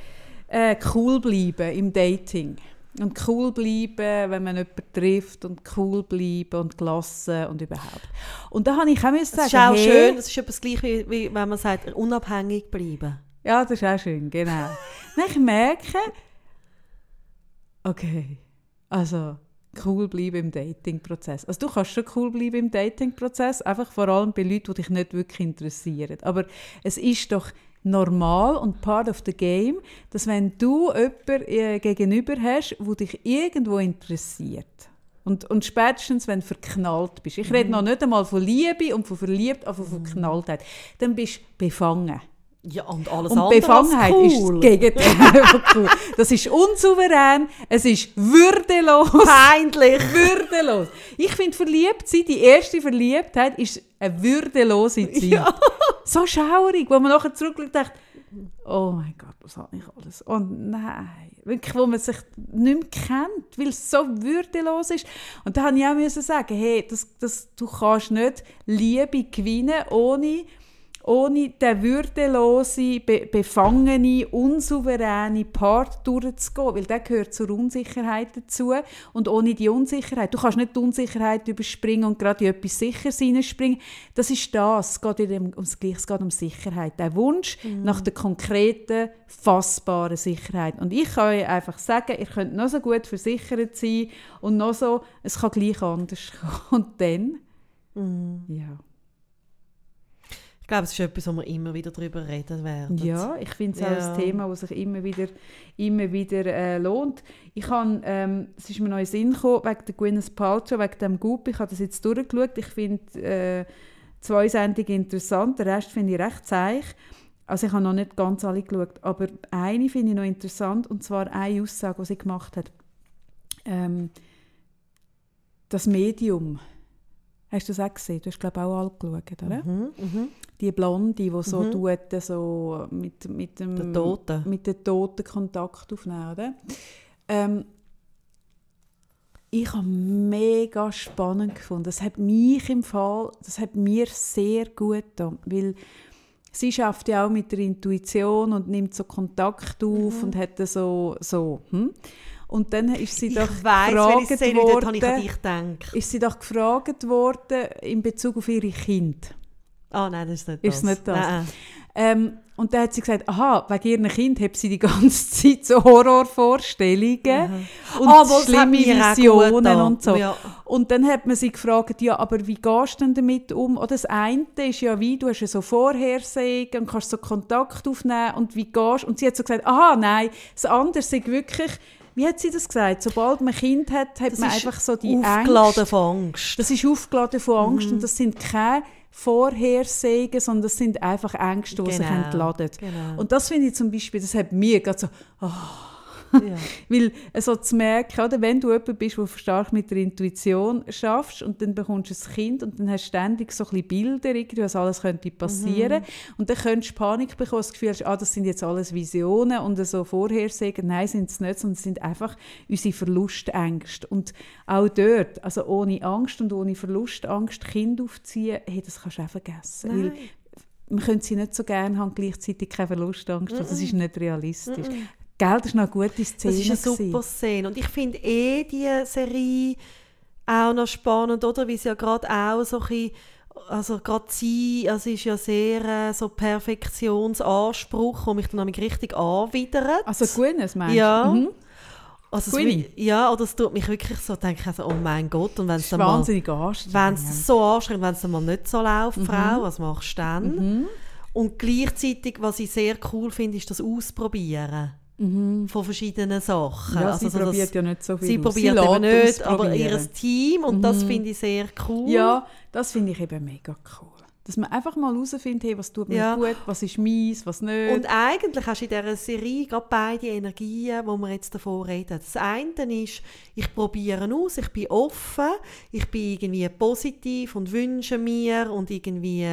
äh, cool bleiben im Dating. Und cool bleiben, wenn man jemanden trifft und cool bleiben und gelassen und überhaupt. Und da habe ich auch müssen Das sagen, ist auch hey, schön, das ist etwas gleich wie, wie wenn man sagt, unabhängig bleiben. Ja, das ist auch schön, genau. Dann ich merke, okay, also cool bleiben im Dating-Prozess. Also du kannst schon cool bleiben im Dating-Prozess, einfach vor allem bei Leuten, die dich nicht wirklich interessieren. Aber es ist doch normal und part of the game, dass wenn du jemanden äh, gegenüber hast, wo dich irgendwo interessiert, und, und spätestens, wenn du verknallt bist, ich rede noch nicht einmal von Liebe und von verliebt, aber von Verknalltheit, dann bist du befangen. Ja, und alles Und andere Befangenheit als ist cool. das Gegenteil von cool. Das ist unsouverän, es ist würdelos. Peinlich. würdelos. Ich finde, verliebt sein, die erste Verliebtheit, ist eine würdelose Zeit. Ja. So schaurig, wo man nachher zurückblickt und denkt, oh mein Gott, was habe ich alles? Oh nein. Wirklich, wo man sich nicht mehr kennt, weil es so würdelos ist. Und da musste ich auch sagen, hey, das, das, du kannst nicht Liebe gewinnen, ohne ohne den würdelosen, be befangenen, unsouveränen Part durchzugehen, weil der gehört zur Unsicherheit dazu. Und ohne die Unsicherheit, du kannst nicht die Unsicherheit überspringen und gerade in etwas Sicheres hineinspringen, das ist das, es geht um- ums Gleiche, es geht um Sicherheit, der Wunsch nach der konkreten, fassbaren Sicherheit. Und ich kann euch einfach sagen, ihr könnt noch so gut versichert sein und noch so, es kann gleich anders kommen. Und dann, ja. Ich glaube, es ist etwas, wo wir immer wieder darüber reden werden. Ja, ich finde es auch Ja. ein Thema, das sich immer wieder, immer wieder äh, lohnt. Ich habe, ähm, es ist mir noch in den Sinn gekommen, wegen der Gwyneth Paltrow, wegen dem Goop, ich habe das jetzt durchgeschaut. Ich finde äh, zwei Sendungen interessant, den Rest finde ich recht zeich. Also ich habe noch nicht ganz alle geschaut, aber eine finde ich noch interessant, und zwar eine Aussage, die sie gemacht hat. Ähm, das Medium. Hast du das auch gesehen? Du hast, glaube ich, auch alle geschaut, oder? Mhm, mhm. Die Blonde, die so Mhm. tut, so mit, mit dem Der Toten. mit den Toten Kontakt aufnehmen, oder? Ähm, ich habe mega spannend gefunden. Das hat mich im Fall, das hat mir sehr gut getan, weil sie schafft ja auch mit der Intuition und nimmt so Kontakt auf Mhm. und hat so so hm? und dann ist sie Ich doch weiss, gefragt habe ich an worden, dich gedacht. ist sie doch gefragt worden in Bezug auf ihre Kinder. Ah, nein, das ist nicht Ist das. nicht das? Nein. Ähm, und dann hat sie gesagt, aha, wegen ihren Kind hat sie die ganze Zeit so Horrorvorstellungen und Ah, schlimme Visionen und so. Ja. Und dann hat man sie gefragt, ja, aber wie gehst du denn damit um? Oder das eine ist ja wie, du hast ja so Vorhersagen und kannst so Kontakt aufnehmen und wie gehst Und sie hat so gesagt, aha, nein, das andere ist wirklich, wie hat sie das gesagt? Sobald man ein Kind hat, hat Das man einfach so die Aufgeladen Ängste. von Angst. Das ist aufgeladen von Angst Mhm. und das sind keine Vorhersagen, sondern das sind einfach Ängste, die sich Genau, entladen. genau. Und das finde ich zum Beispiel, das hat mir gerade so, ah, ja. weil so zu merken, oder, wenn du jemand bist, der stark mit der Intuition schaffst und dann bekommst du ein Kind und dann hast du ständig so ein bisschen Bilder, was alles könnte passieren Mhm. und dann könntest du Panik bekommen, das Gefühl hast, ah, das sind jetzt alles Visionen und so Vorhersagen. Nein, sind es nicht, sondern es sind einfach unsere Verlustängste. Und auch dort, also ohne Angst und ohne Verlustangst Kind aufziehen, hey, das kannst du auch vergessen. Weil Nein. man könnte sie nicht so gerne haben, gleichzeitig keine Verlustangst. Das ist nicht realistisch. Mhm. Gell, das ist noch eine gute Szene. Das ist eine gewesen. super Szene. Und ich finde eh, die Serie auch noch spannend, oder? Wie es ja gerade auch so ein bisschen, also gerade sie, also ist ja sehr äh, so Perfektionsanspruch, der mich dann richtig anwidert. Also Gwyneth meinst du? Ja. Mhm. Also es ja, oder es tut mich wirklich so, denke ich also, oh mein Gott, und wenn Das es ist dann mal, wahnsinnig wenn es so anstrengend, wenn es dann mal nicht so läuft, Frau, was machst du dann? Mhm. Und gleichzeitig, was ich sehr cool finde, ist das Ausprobieren von verschiedenen Sachen. Mhm. Ja, also sie so das- probiert ja nicht so viel Sie probiert eben nicht, aber ihr Team, und das finde ich sehr cool. Ja, das finde ich eben mega cool. Dass man einfach mal herausfindet, hey, was tut mir Ja. gut, was ist mies, was nicht. Und eigentlich hast du in dieser Serie gerade beide Energien, die wir jetzt davor reden. Das eine ist, ich probiere aus, ich bin offen, ich bin irgendwie positiv und wünsche mir und irgendwie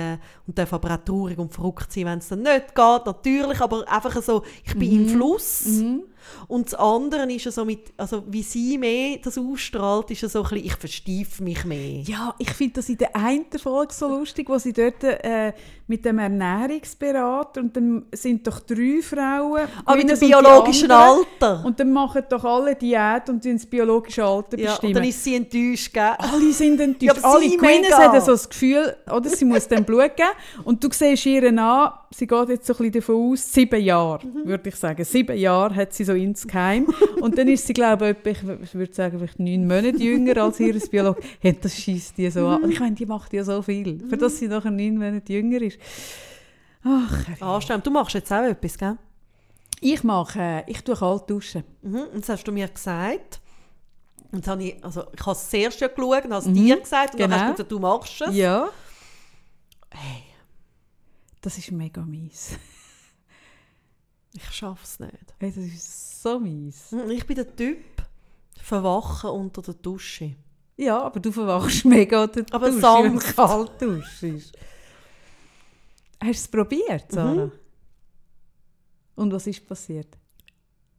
und darf aber auch traurig und verrückt sein, wenn es dann nicht geht, natürlich, aber einfach so, ich bin im Fluss. Mhm. Und das andere ist ja so mit, also wie sie mehr das ausstrahlt, ist ja so ein bisschen, ich versteife mich mehr. Ja, ich finde das in der einen Folge so lustig, wo sie dort äh, mit dem Ernährungsberater und dann sind doch drei Frauen. Aber mit dem biologischen anderen. Alter. Und dann machen doch alle Diät und das biologische Alter ja, bestimmen. und dann ist sie enttäuscht, gell? alle sind enttäuscht. Ja, alle Gwyneth hat so das Gefühl, oder, sie muss dem Blut geben. Und du siehst ihr an, sie geht jetzt so ein bisschen davon aus, sieben Jahre, Mhm. würde ich sagen. Sieben Jahre hat sie so insgeheim. Und dann ist sie, glaube ich, etwa, ich würde sagen, vielleicht neun Monate jünger als ihr Biologe. Hey, das schießt die so Mhm. an. Und ich meine, die macht ja so viel, für das sie nachher neun Monate jünger ist. Ach. Anstrengend. Du machst jetzt auch etwas, gell? ich mache, ich tue kalt duschen. Mhm. Und das hast du mir gesagt. Und habe ich, also ich habe es zuerst ja geschaut und habe es dir gesagt. Und dann genau. hast du gesagt, du machst es. Ja. Hey, das ist mega mies. Ich schaffe es nicht. Hey, das ist so mies. Mhm. Ich bin der Typ, verwachen unter der Dusche. Ja, aber du verwachst mega unter der Aber Dusche, wenn es kalt duschst. Hast du es probiert, Sarah? Mhm. Und was ist passiert?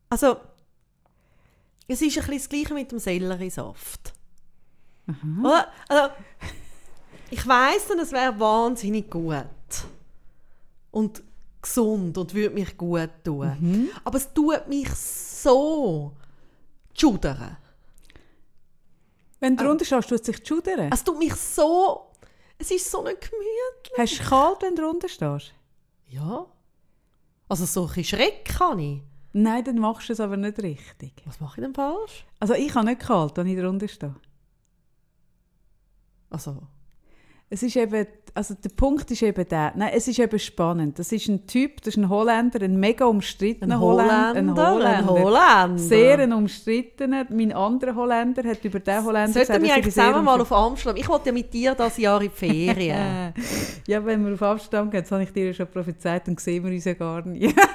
Also, es ist ein bisschen das Gleiche mit dem Selleriesaft. Oder? Also, ich weiss dann, es wäre wahnsinnig gut. Und gesund und würde mich gut tun. Mhm. Aber es tut mich so schudern. Wenn du drunter stehst, tut es sich schudern. Es tut mich so... Es ist so nicht gemütlich. Hast du kalt, wenn du drunter stehst? Ja. Also so ein bisschen Schreck kann ich. Nein, dann machst du es aber nicht richtig. Was mache ich denn falsch? Also ich habe nicht kalt, wenn ich drunter stehe. Also... Es ist eben, also der Punkt ist eben der, nein, es ist eben spannend. Das ist ein Typ, das ist ein Holländer, ein mega umstrittener Ein Holländer. Holländer, ein Holländer. Sehr ein umstrittener. Mein anderer Holländer hat über den Holländer Sollten wir er eigentlich zusammen mal auf Amsterdam? Ich wollte ja mit dir das Jahr in die Ferien. Ja, wenn wir auf Amsterdam gehen, das habe ich dir ja schon prophezeit, dann sehen wir uns ja gar nicht.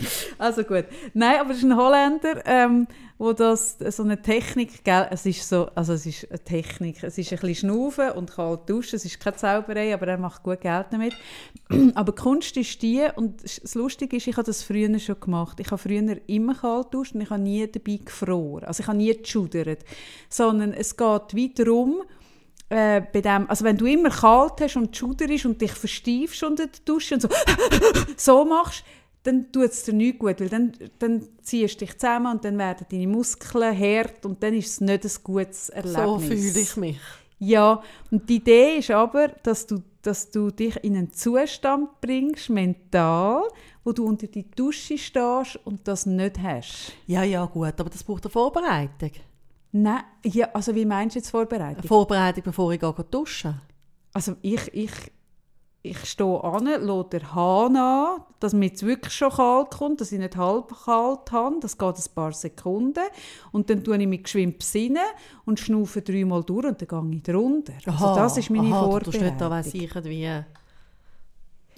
also gut. Nein, aber es ist ein Holländer, ähm, wo das so eine Technik, gell, es ist so, also es ist eine Technik, es ist ein bisschen schnaufen und kalt duschen, es ist keine Zauberei, aber er macht gut Geld damit. aber die Kunst ist die, und das Lustige ist, ich habe das früher schon gemacht. Ich habe früher immer kalt duscht und ich habe nie dabei gefroren. Also ich habe nie geschudert, sondern es geht weiter darum, äh, bei dem, also wenn du immer kalt hast und schuderst und dich verstiefst unter der Dusche und so, so machst, dann tut es dir nicht gut, weil dann, dann ziehst du dich zusammen und dann werden deine Muskeln hart und dann ist es nicht ein gutes Erlebnis. so fühle ich mich. Ja, und die Idee ist aber, dass du, dass du dich in einen Zustand bringst, mental, wo du unter die Dusche stehst und das nicht hast. Ja, ja, gut, aber das braucht eine Vorbereitung. Nein, ja, also wie meinst du jetzt Eine Vorbereitung? Vorbereitung, bevor ich gehe duschen. Also ich, ich, ich stehe an, lasse den Hahn an, dass mir jetzt wirklich schon kalt kommt, dass ich nicht halb kalt habe. Das geht ein paar Sekunden. Und dann tue ich mich geschwind besinnen und schnaufe dreimal durch und dann gehe ich drunter. Also das ist meine aha, Du tust nicht da, Vorbereitung. ich wie...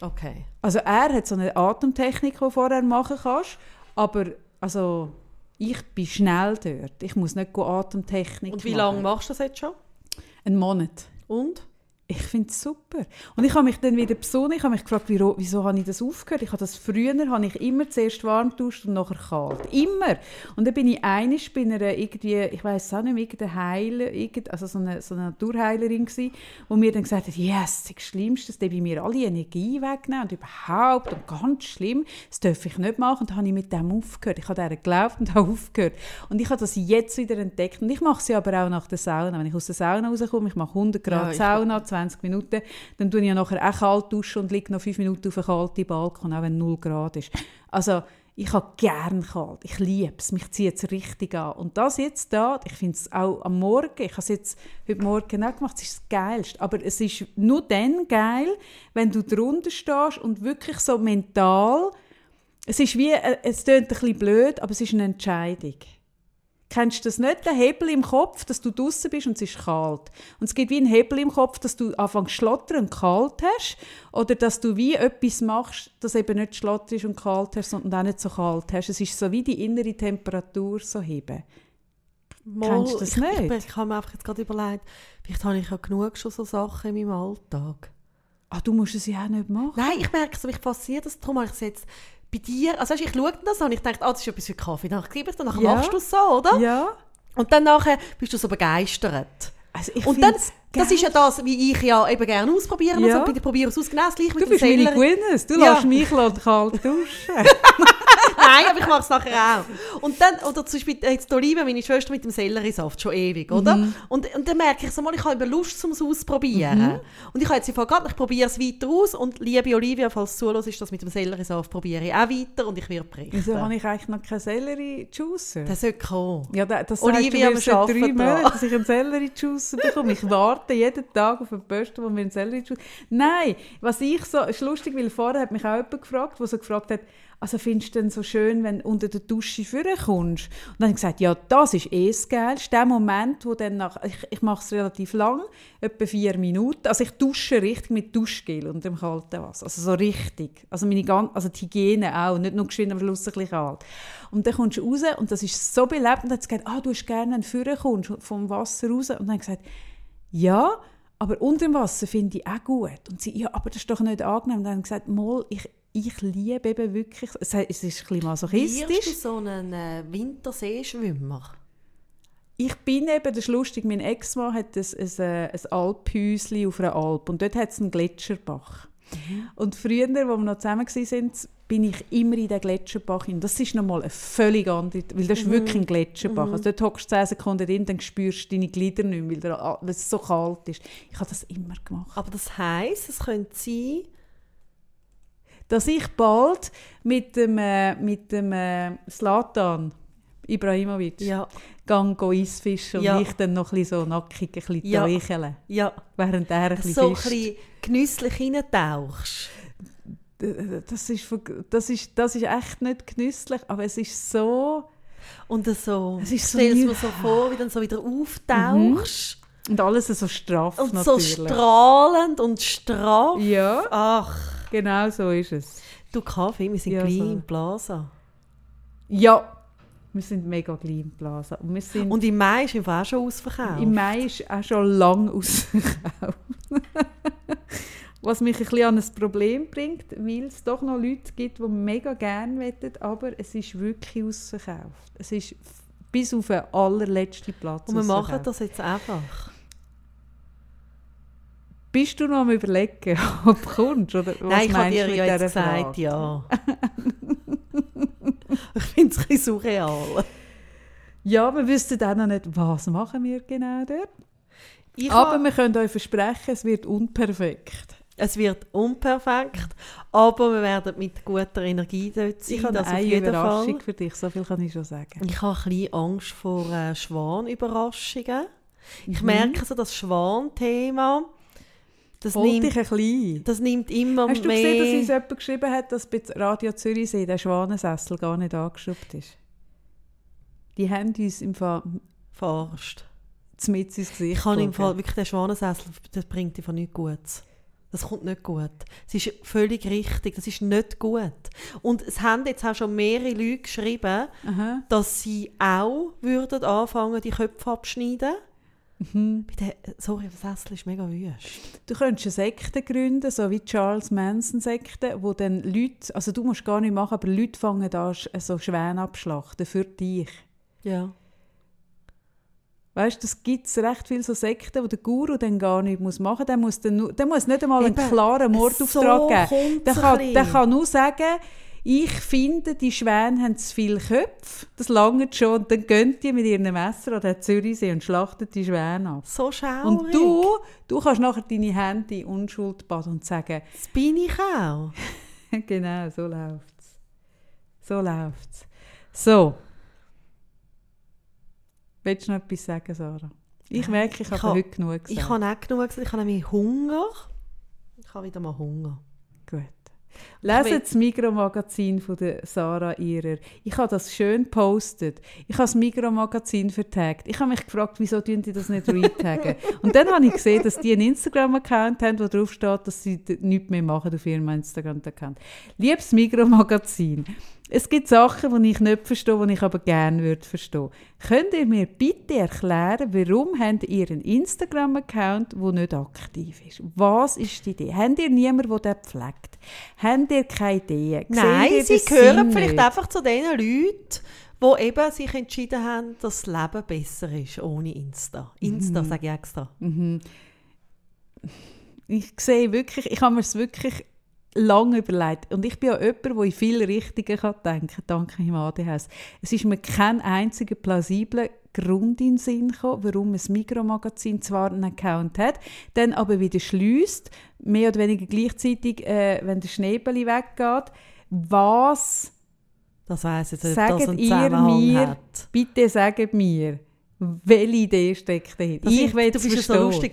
Okay. Also er hat so eine Atemtechnik, die du vorher machen kannst, aber also ich bin schnell dort. Ich muss nicht Atemtechnik Und wie machen. lange machst du das jetzt schon? Einen Monat. Und? Ich finde es super. Und ich habe mich dann wieder besonnen, ich habe mich gefragt, wieso, wieso habe ich das aufgehört? Ich habe das früher, habe ich immer zuerst warm duscht und nachher kalt. Immer. Und dann bin ich einig bei einer irgendwie, ich weiß auch nicht mehr, irgendeine Heiler, also so eine, so eine Naturheilerin gewesen, wo mir dann gesagt hat, yes, das Schlimmste, das bei mir alle Energie wegnehmen und überhaupt und ganz schlimm, das darf ich nicht machen. Und dann habe ich mit dem aufgehört. Ich habe daran geglaubt und habe aufgehört. Und ich habe das jetzt wieder entdeckt. Und ich mache sie aber auch nach der Sauna. Wenn ich aus der Sauna rauskomme, ich mache 100 Grad Ja, Sauna, 20 Minuten, dann tue ich nachher auch kalt und liege noch 5 Minuten auf einem kalten Balkon, auch wenn 0 Grad ist. Also ich habe gern kalt, ich liebe es, mich zieht es richtig an. Und das jetzt da, ich finde es auch am Morgen, ich habe es jetzt heute Morgen auch gemacht, es ist das Geilste. Aber es ist nur dann geil, wenn du drunter stehst und wirklich so mental, es ist wie, äh, es klingt ein bisschen blöd, aber es ist eine Entscheidung. Kennst du das nicht, den Hebel im Kopf, dass du draußen bist und es ist kalt? Und es gibt wie einen Hebel im Kopf, dass du anfängst schlottern und kalt hast oder dass du wie etwas machst, das eben nicht schlotterst und kalt hast, sondern auch nicht so kalt hast. Es ist so wie die innere Temperatur so heben. Kennst du das ich, nicht? Ich, ich habe mir einfach jetzt gerade überlegt, vielleicht habe ich ja genug schon so Sachen in meinem Alltag. Ah, du musst es ja auch nicht machen. Nein, ich merke so, mich fasziniert das, darum habe ich es jetzt bei dir, also weißt, ich schaue das und ich denke, ah, das ist etwas für Kaffee, dann gebe ich dann, nachher Ja. machst du es so, oder? Ja. Und dann nachher bist du so begeistert. Also ich und dann, das ist ja das, wie ich ja eben gerne ausprobieren. Ja. Also, ich probiere es aus, genau das gleiche mit Du bist meine. Gwyneth, du Ja. lässt mich kalt duschen. Nein, aber ich mache es nachher auch. Und dann, oder zum Beispiel jetzt Olive, meine Schwester mit dem Selleriesaft, schon ewig, oder? Mhm. Und, und dann merke ich so mal, ich habe Lust, um es auszuprobieren. Und ich habe jetzt gehabt, ich probiere es weiter aus und liebe Olivia, falls du zuhörst, ist das mit dem Selleriesaft probiere ich auch weiter und ich werde berichten. Wieso habe ich eigentlich noch keinen Sellerie-Juicer? Das sollte kommen. Ja, da- das Olivia, heißt, du drei. Monaten, dass ich einen Sellerie-Juice bekomme. Ich warte jeden Tag auf eine Post, wo mir einen Sellerie-Juice... Nein, was ich so... Es ist lustig, weil vorher hat mich auch jemand gefragt, der so gefragt hat, also findest du denn so schön, wenn du unter der Dusche vorkommst? Und dann habe ich gesagt, ja, das ist eh das Geilste. Der Moment, wo dann nach... Ich, ich mache es relativ lang, etwa vier Minuten. Also ich dusche richtig mit Duschgel unter dem kalten Wasser. Also so richtig. Also, meine gan also die Hygiene auch, nicht nur geschwind, aber schlussendlich ein bisschen kalt. Und dann kommst du raus und das ist so belebt. Und dann hat sie gesagt, ah, du hast gerne, wenn du vorkommst vom Wasser raus. Und dann habe ich gesagt, ja, aber unter dem Wasser finde ich auch gut. Und sie, ja, aber das ist doch nicht angenehm. Und dann habe ich gesagt, mal, ich, ich liebe eben wirklich, es ist ein bisschen Wirst du masochistisch. so einen äh, Winterseeschwimmer? Ich bin eben, das ist lustig, mein Ex-Mann hat ein, ein, äh, ein Alphäuschen auf einer Alp und dort hat es einen Gletscherbach. Und früher, als wir noch zusammen waren, bin ich immer in den Gletscherbach hin. Das ist nochmal eine völlig andere, weil das ist wirklich ein Gletscherbach. Also dort hockst du 10 Sekunden drin, dann spürst du deine Glieder nicht mehr, weil es so kalt ist. Ich habe das immer gemacht. Aber das heisst, es könnte sein, Dass ich bald mit dem, äh, mit dem äh, Ibrahimovic ja, gang go Eisfischen Ja. und ich dann noch ein so nackig ein bisschen Ja. täuscheln, ja, während er ein bisschen so ein fischt. bisschen genüsslich reintauchst. das ist, das, ist, das ist echt nicht genüsslich, aber es ist so... Und so, Es ist so stell es neu- mir so vor, wie du dann so wieder auftauchst. Und alles so straff Und so natürlich. strahlend und straff. ja, Ach, genau so ist es. du Kaffee, wir sind Ja, gleich so. im Plaza. Ja, wir sind mega klein im Plaza. Und wir sind Und im Mai ist auch schon ausverkauft. Im Mai ist auch schon lange ausverkauft. Was mich ein bisschen an ein Problem bringt, weil es doch noch Leute gibt, die mega gerne wettet, aber es ist wirklich ausverkauft. Es ist bis auf den allerletzten Platz Und wir machen das jetzt einfach. Bist du noch am überlegen, ob du kommst? Oder was Nein, ich habe dir ja jetzt gesagt, Frage? ja. ich finde es ein bisschen surreal. Ja, wir wüssten auch noch nicht, was machen wir genau dort. Ich Aber wir können euch versprechen, es wird unperfekt. es wird unperfekt, aber wir werden mit guter Energie dort sein. Ich habe eine Überraschung Fall. für dich, so viel kann ich schon sagen. Ich habe ein bisschen Angst vor äh, Schwanüberraschungen. Ich Mhm. merke so, das Schwan-Thema, das nimmt, dich ein bisschen. das nimmt immer Hast du mehr... gesehen, dass uns jemand geschrieben hat, dass bei Radio Zürichsee der Schwanensessel gar nicht angeschraubt ist? Die haben uns im Fall Verarscht. mit ins Gesicht Ich kann im. Fall wirklich den Schwanensessel, das bringt einfach nichts Gutes. Das kommt nicht gut. Es ist völlig richtig, das ist nicht gut. Und es haben jetzt auch schon mehrere Leute geschrieben, Aha. dass sie auch würden anfangen, die Köpfe abschneiden. Bei der, sorry, das Essen ist mega wüst. Du könntest eine Sekte gründen, so wie Charles Manson-Sekte, wo dann Leute, also du musst gar nicht machen, aber Leute fangen an, so Schwäne abschlachten für dich. Ja. Weißt du, das gibt es recht viele so Sekten, wo der Guru dann gar nichts muss machen muss. Der muss, dann der muss nicht einmal einen Eben, klaren Mordauftrag so geben. Der kann, der kann nur sagen, ich finde, die Schwäne haben zu viele Köpfe. Das langt schon. Und dann gehen die mit ihren Messer an den Zürichsee und schlachten die Schwäne ab. So schaurig. Und du, du kannst nachher deine Hände in Unschuld baden und sagen, Das bin ich auch. genau, so läuft's. So läuft's. So. Willst du noch etwas sagen, Sarah? Ich merke, ich Ich habe ha- heute genug gesagt. Ich habe auch genug gesagt. Ich habe nämlich Hunger. Ich habe wieder mal Hunger. Gut. Lesen das Mikromagazin von der Sarah Ihrer. Ich habe das schön gepostet. Ich habe das Mikromagazin vertagt. Ich habe mich gefragt, wieso tun die das nicht retaggen? Und dann habe ich gesehen, dass die einen Instagram-Account haben, wo drauf steht, dass sie nichts mehr machen auf ihrem Instagram-Account. Liebes Mikromagazin, es gibt Sachen, die ich nicht verstehe, die ich aber gerne würde verstehen. Könnt ihr mir bitte erklären, warum habt ihr einen Instagram-Account, der nicht aktiv ist? Was ist die Idee? Habt ihr niemanden, der den pflegt? Habt ihr keine? Seht Nein, sie gehören vielleicht nicht? einfach zu den Leuten, die eben sich entschieden haben, dass das Leben besser ist ohne Insta. Insta, sage ich extra. ich sehe wirklich, ich habe mir es wirklich lange überlegt. Und ich bin ja jemand, der in viele Richtungen kann denken kann, dank meinem ADHS. Es ist mir kein einziger plausibler Grund in den Sinn gekommen, warum ein Mikromagazin zwar einen Account hat, dann aber wieder schließt, mehr oder weniger gleichzeitig, äh, wenn der Schneebeli weggeht. Was, Das weiss jetzt das sagt einen ihr mir, hat. bitte sagt mir, welche Idee steckt dahinter? Das Ich will du es bist ja so verstehen. lustig.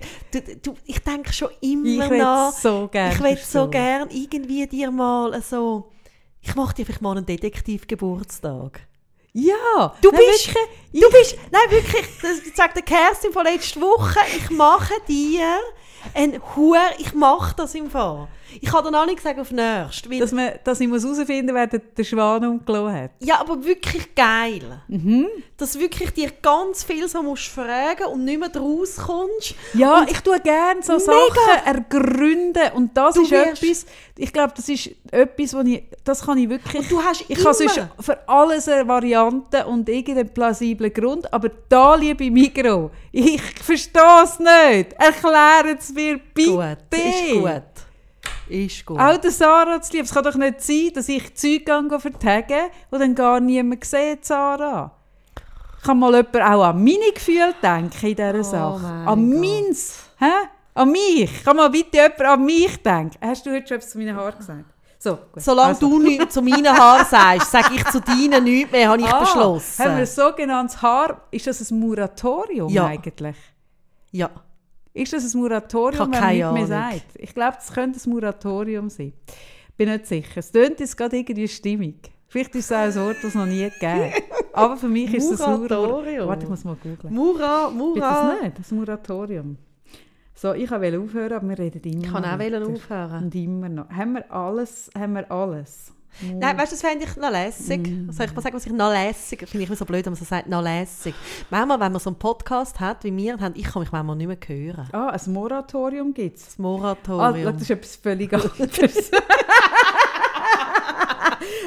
Du, du, ich denke schon Ich immer will nach. so gerne Ich will so verstehen. gern irgendwie dir mal so. Ich mache dir vielleicht mal einen Detektivgeburtstag. Ja, Du nein, bist, wirklich, du bist, nein wirklich, das sagt der Kerstin von letzter Woche, ich mache dir ein Huer, ich mache das im Fall. Ich kann dir noch nicht gesagt auf nächst, weil, dass, man, dass ich herausfinden muss, wer den, den Schwan umgelassen hat. ja, aber wirklich geil. Mhm. Dass wirklich dir ganz viel so musst fragen und nicht mehr draus kommst. Ja, ich tue gerne so Mega. Sachen ergründen und das Du ist etwas, ich glaube, das ist etwas, wo ich, das kann ich wirklich, Und du hast ich habe sonst immer- für alles eine Variante und irgendeinen plausiblen Grund, aber da, liebe Mikro, ich verstehe es nicht. Erklären es mir bitte. Gut, ist gut. Ist gut. Auch der Sarah zu lieb. Es kann doch nicht sein, dass ich Zeug gehe vertagen und dann gar niemand sieht, Sarah. Kann mal jemand auch an meine Gefühle denken in dieser Oh Sache? An Gott. meins. Hä? An mich. Kann mal bitte jemand an mich denken? Hast du heute schon etwas zu meinen Haaren gesagt? So, gut. Solange Also. du nichts zu meinen Haaren sagst, sage ich zu deinen nichts mehr, habe ich Ah, beschlossen. Haben wir ein sogenanntes Haar... Ist das ein Moratorium Ja. eigentlich? ja. Ist das ein Moratorium, wenn man nichts mehr sagt? Ich glaube, das könnte ein Moratorium sein. Bin nicht sicher. Es tönt jetzt gerade irgendwie stimmig. Vielleicht ist es auch ein Wort, das es noch nie gegeben. Aber für mich ist es ein Moratorium. Warte, ich muss mal googeln. Mura, Mura. das nicht? Das Moratorium. So, ich wollte aufhören, aber wir reden immer Ich kann noch auch aufhören. Und immer noch. Haben wir alles? Haben wir alles? Nein, weißt du, das fände ich noch lässig. Mm. Soll ich mal sagen, was ich noch lässig finde? Ich immer so blöd, wenn man so sagt, noch lässig. Manchmal, wenn man so einen Podcast hat, wie wir haben, ich kann mich manchmal nicht mehr hören. Ah, ein Moratorium gibt es. Das Ah, Moratorium. das ist etwas völlig anderes.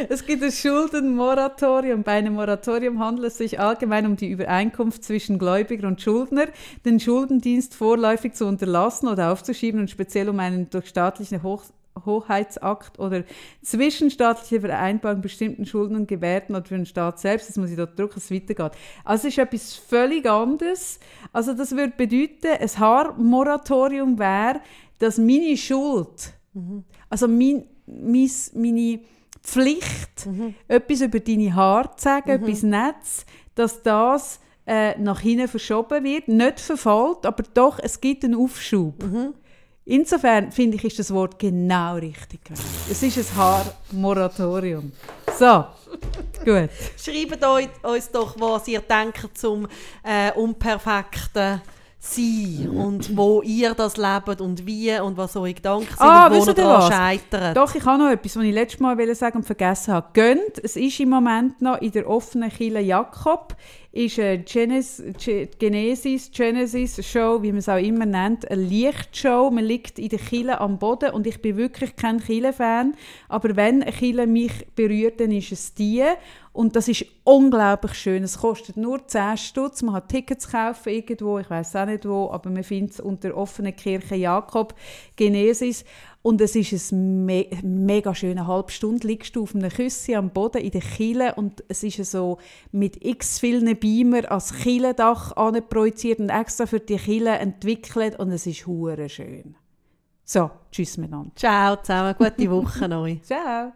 es gibt ein Schuldenmoratorium. Bei einem Moratorium handelt es sich allgemein um die Übereinkunft zwischen Gläubiger und Schuldner, den Schuldendienst vorläufig zu unterlassen oder aufzuschieben und speziell um einen durch staatlichen Hoch Hoheitsakt oder zwischenstaatliche Vereinbarung bestimmten Schulden und Gewährten oder für den Staat selbst, das muss ich dort drücken, dass es weitergeht. Also es ist etwas völlig anderes. Also das würde bedeuten, ein Haarmoratorium wäre, dass meine Schuld, also mein, mein, meine Pflicht, etwas über deine Haare zu sagen, etwas Nettes, dass das äh, nach hinten verschoben wird, nicht verfällt, aber doch, es gibt einen Aufschub. Insofern finde ich, ist das Wort genau richtig. Es ist ein Haarmoratorium. So, gut. Schreibt euch, uns doch, was ihr denkt zum äh, unperfekten Sein und wo ihr das lebt und wie und was eure Gedanken sind Ah, und wo ihr daran scheitert. Doch, ich habe noch etwas, was ich letztes Mal sagen und vergessen habe. Gönnt, es ist im Moment noch in der offenen Kille Jakob ist eine Genesis, Genesis, Genesis Show, wie man es auch immer nennt, eine Lichtshow. Man liegt in der Kille am Boden und ich bin wirklich kein Kille-Fan, aber wenn eine Kille mich berührt, dann ist es die. Und das ist unglaublich schön. Es kostet nur 10 Stutz. Man hat Tickets kaufen irgendwo, ich weiß auch nicht wo, aber man findet es unter offener Kirche Jakob Genesis. Und es ist ein me mega schöner Halbstunde. Liegst du auf einem Küsschen am Boden in der Kille und es ist so mit x vielen Beamer als Killendach projiziert und extra für die Kille entwickelt und es ist hure schön. So, tschüss miteinander. Ciao zusammen, gute Woche euch. Ciao.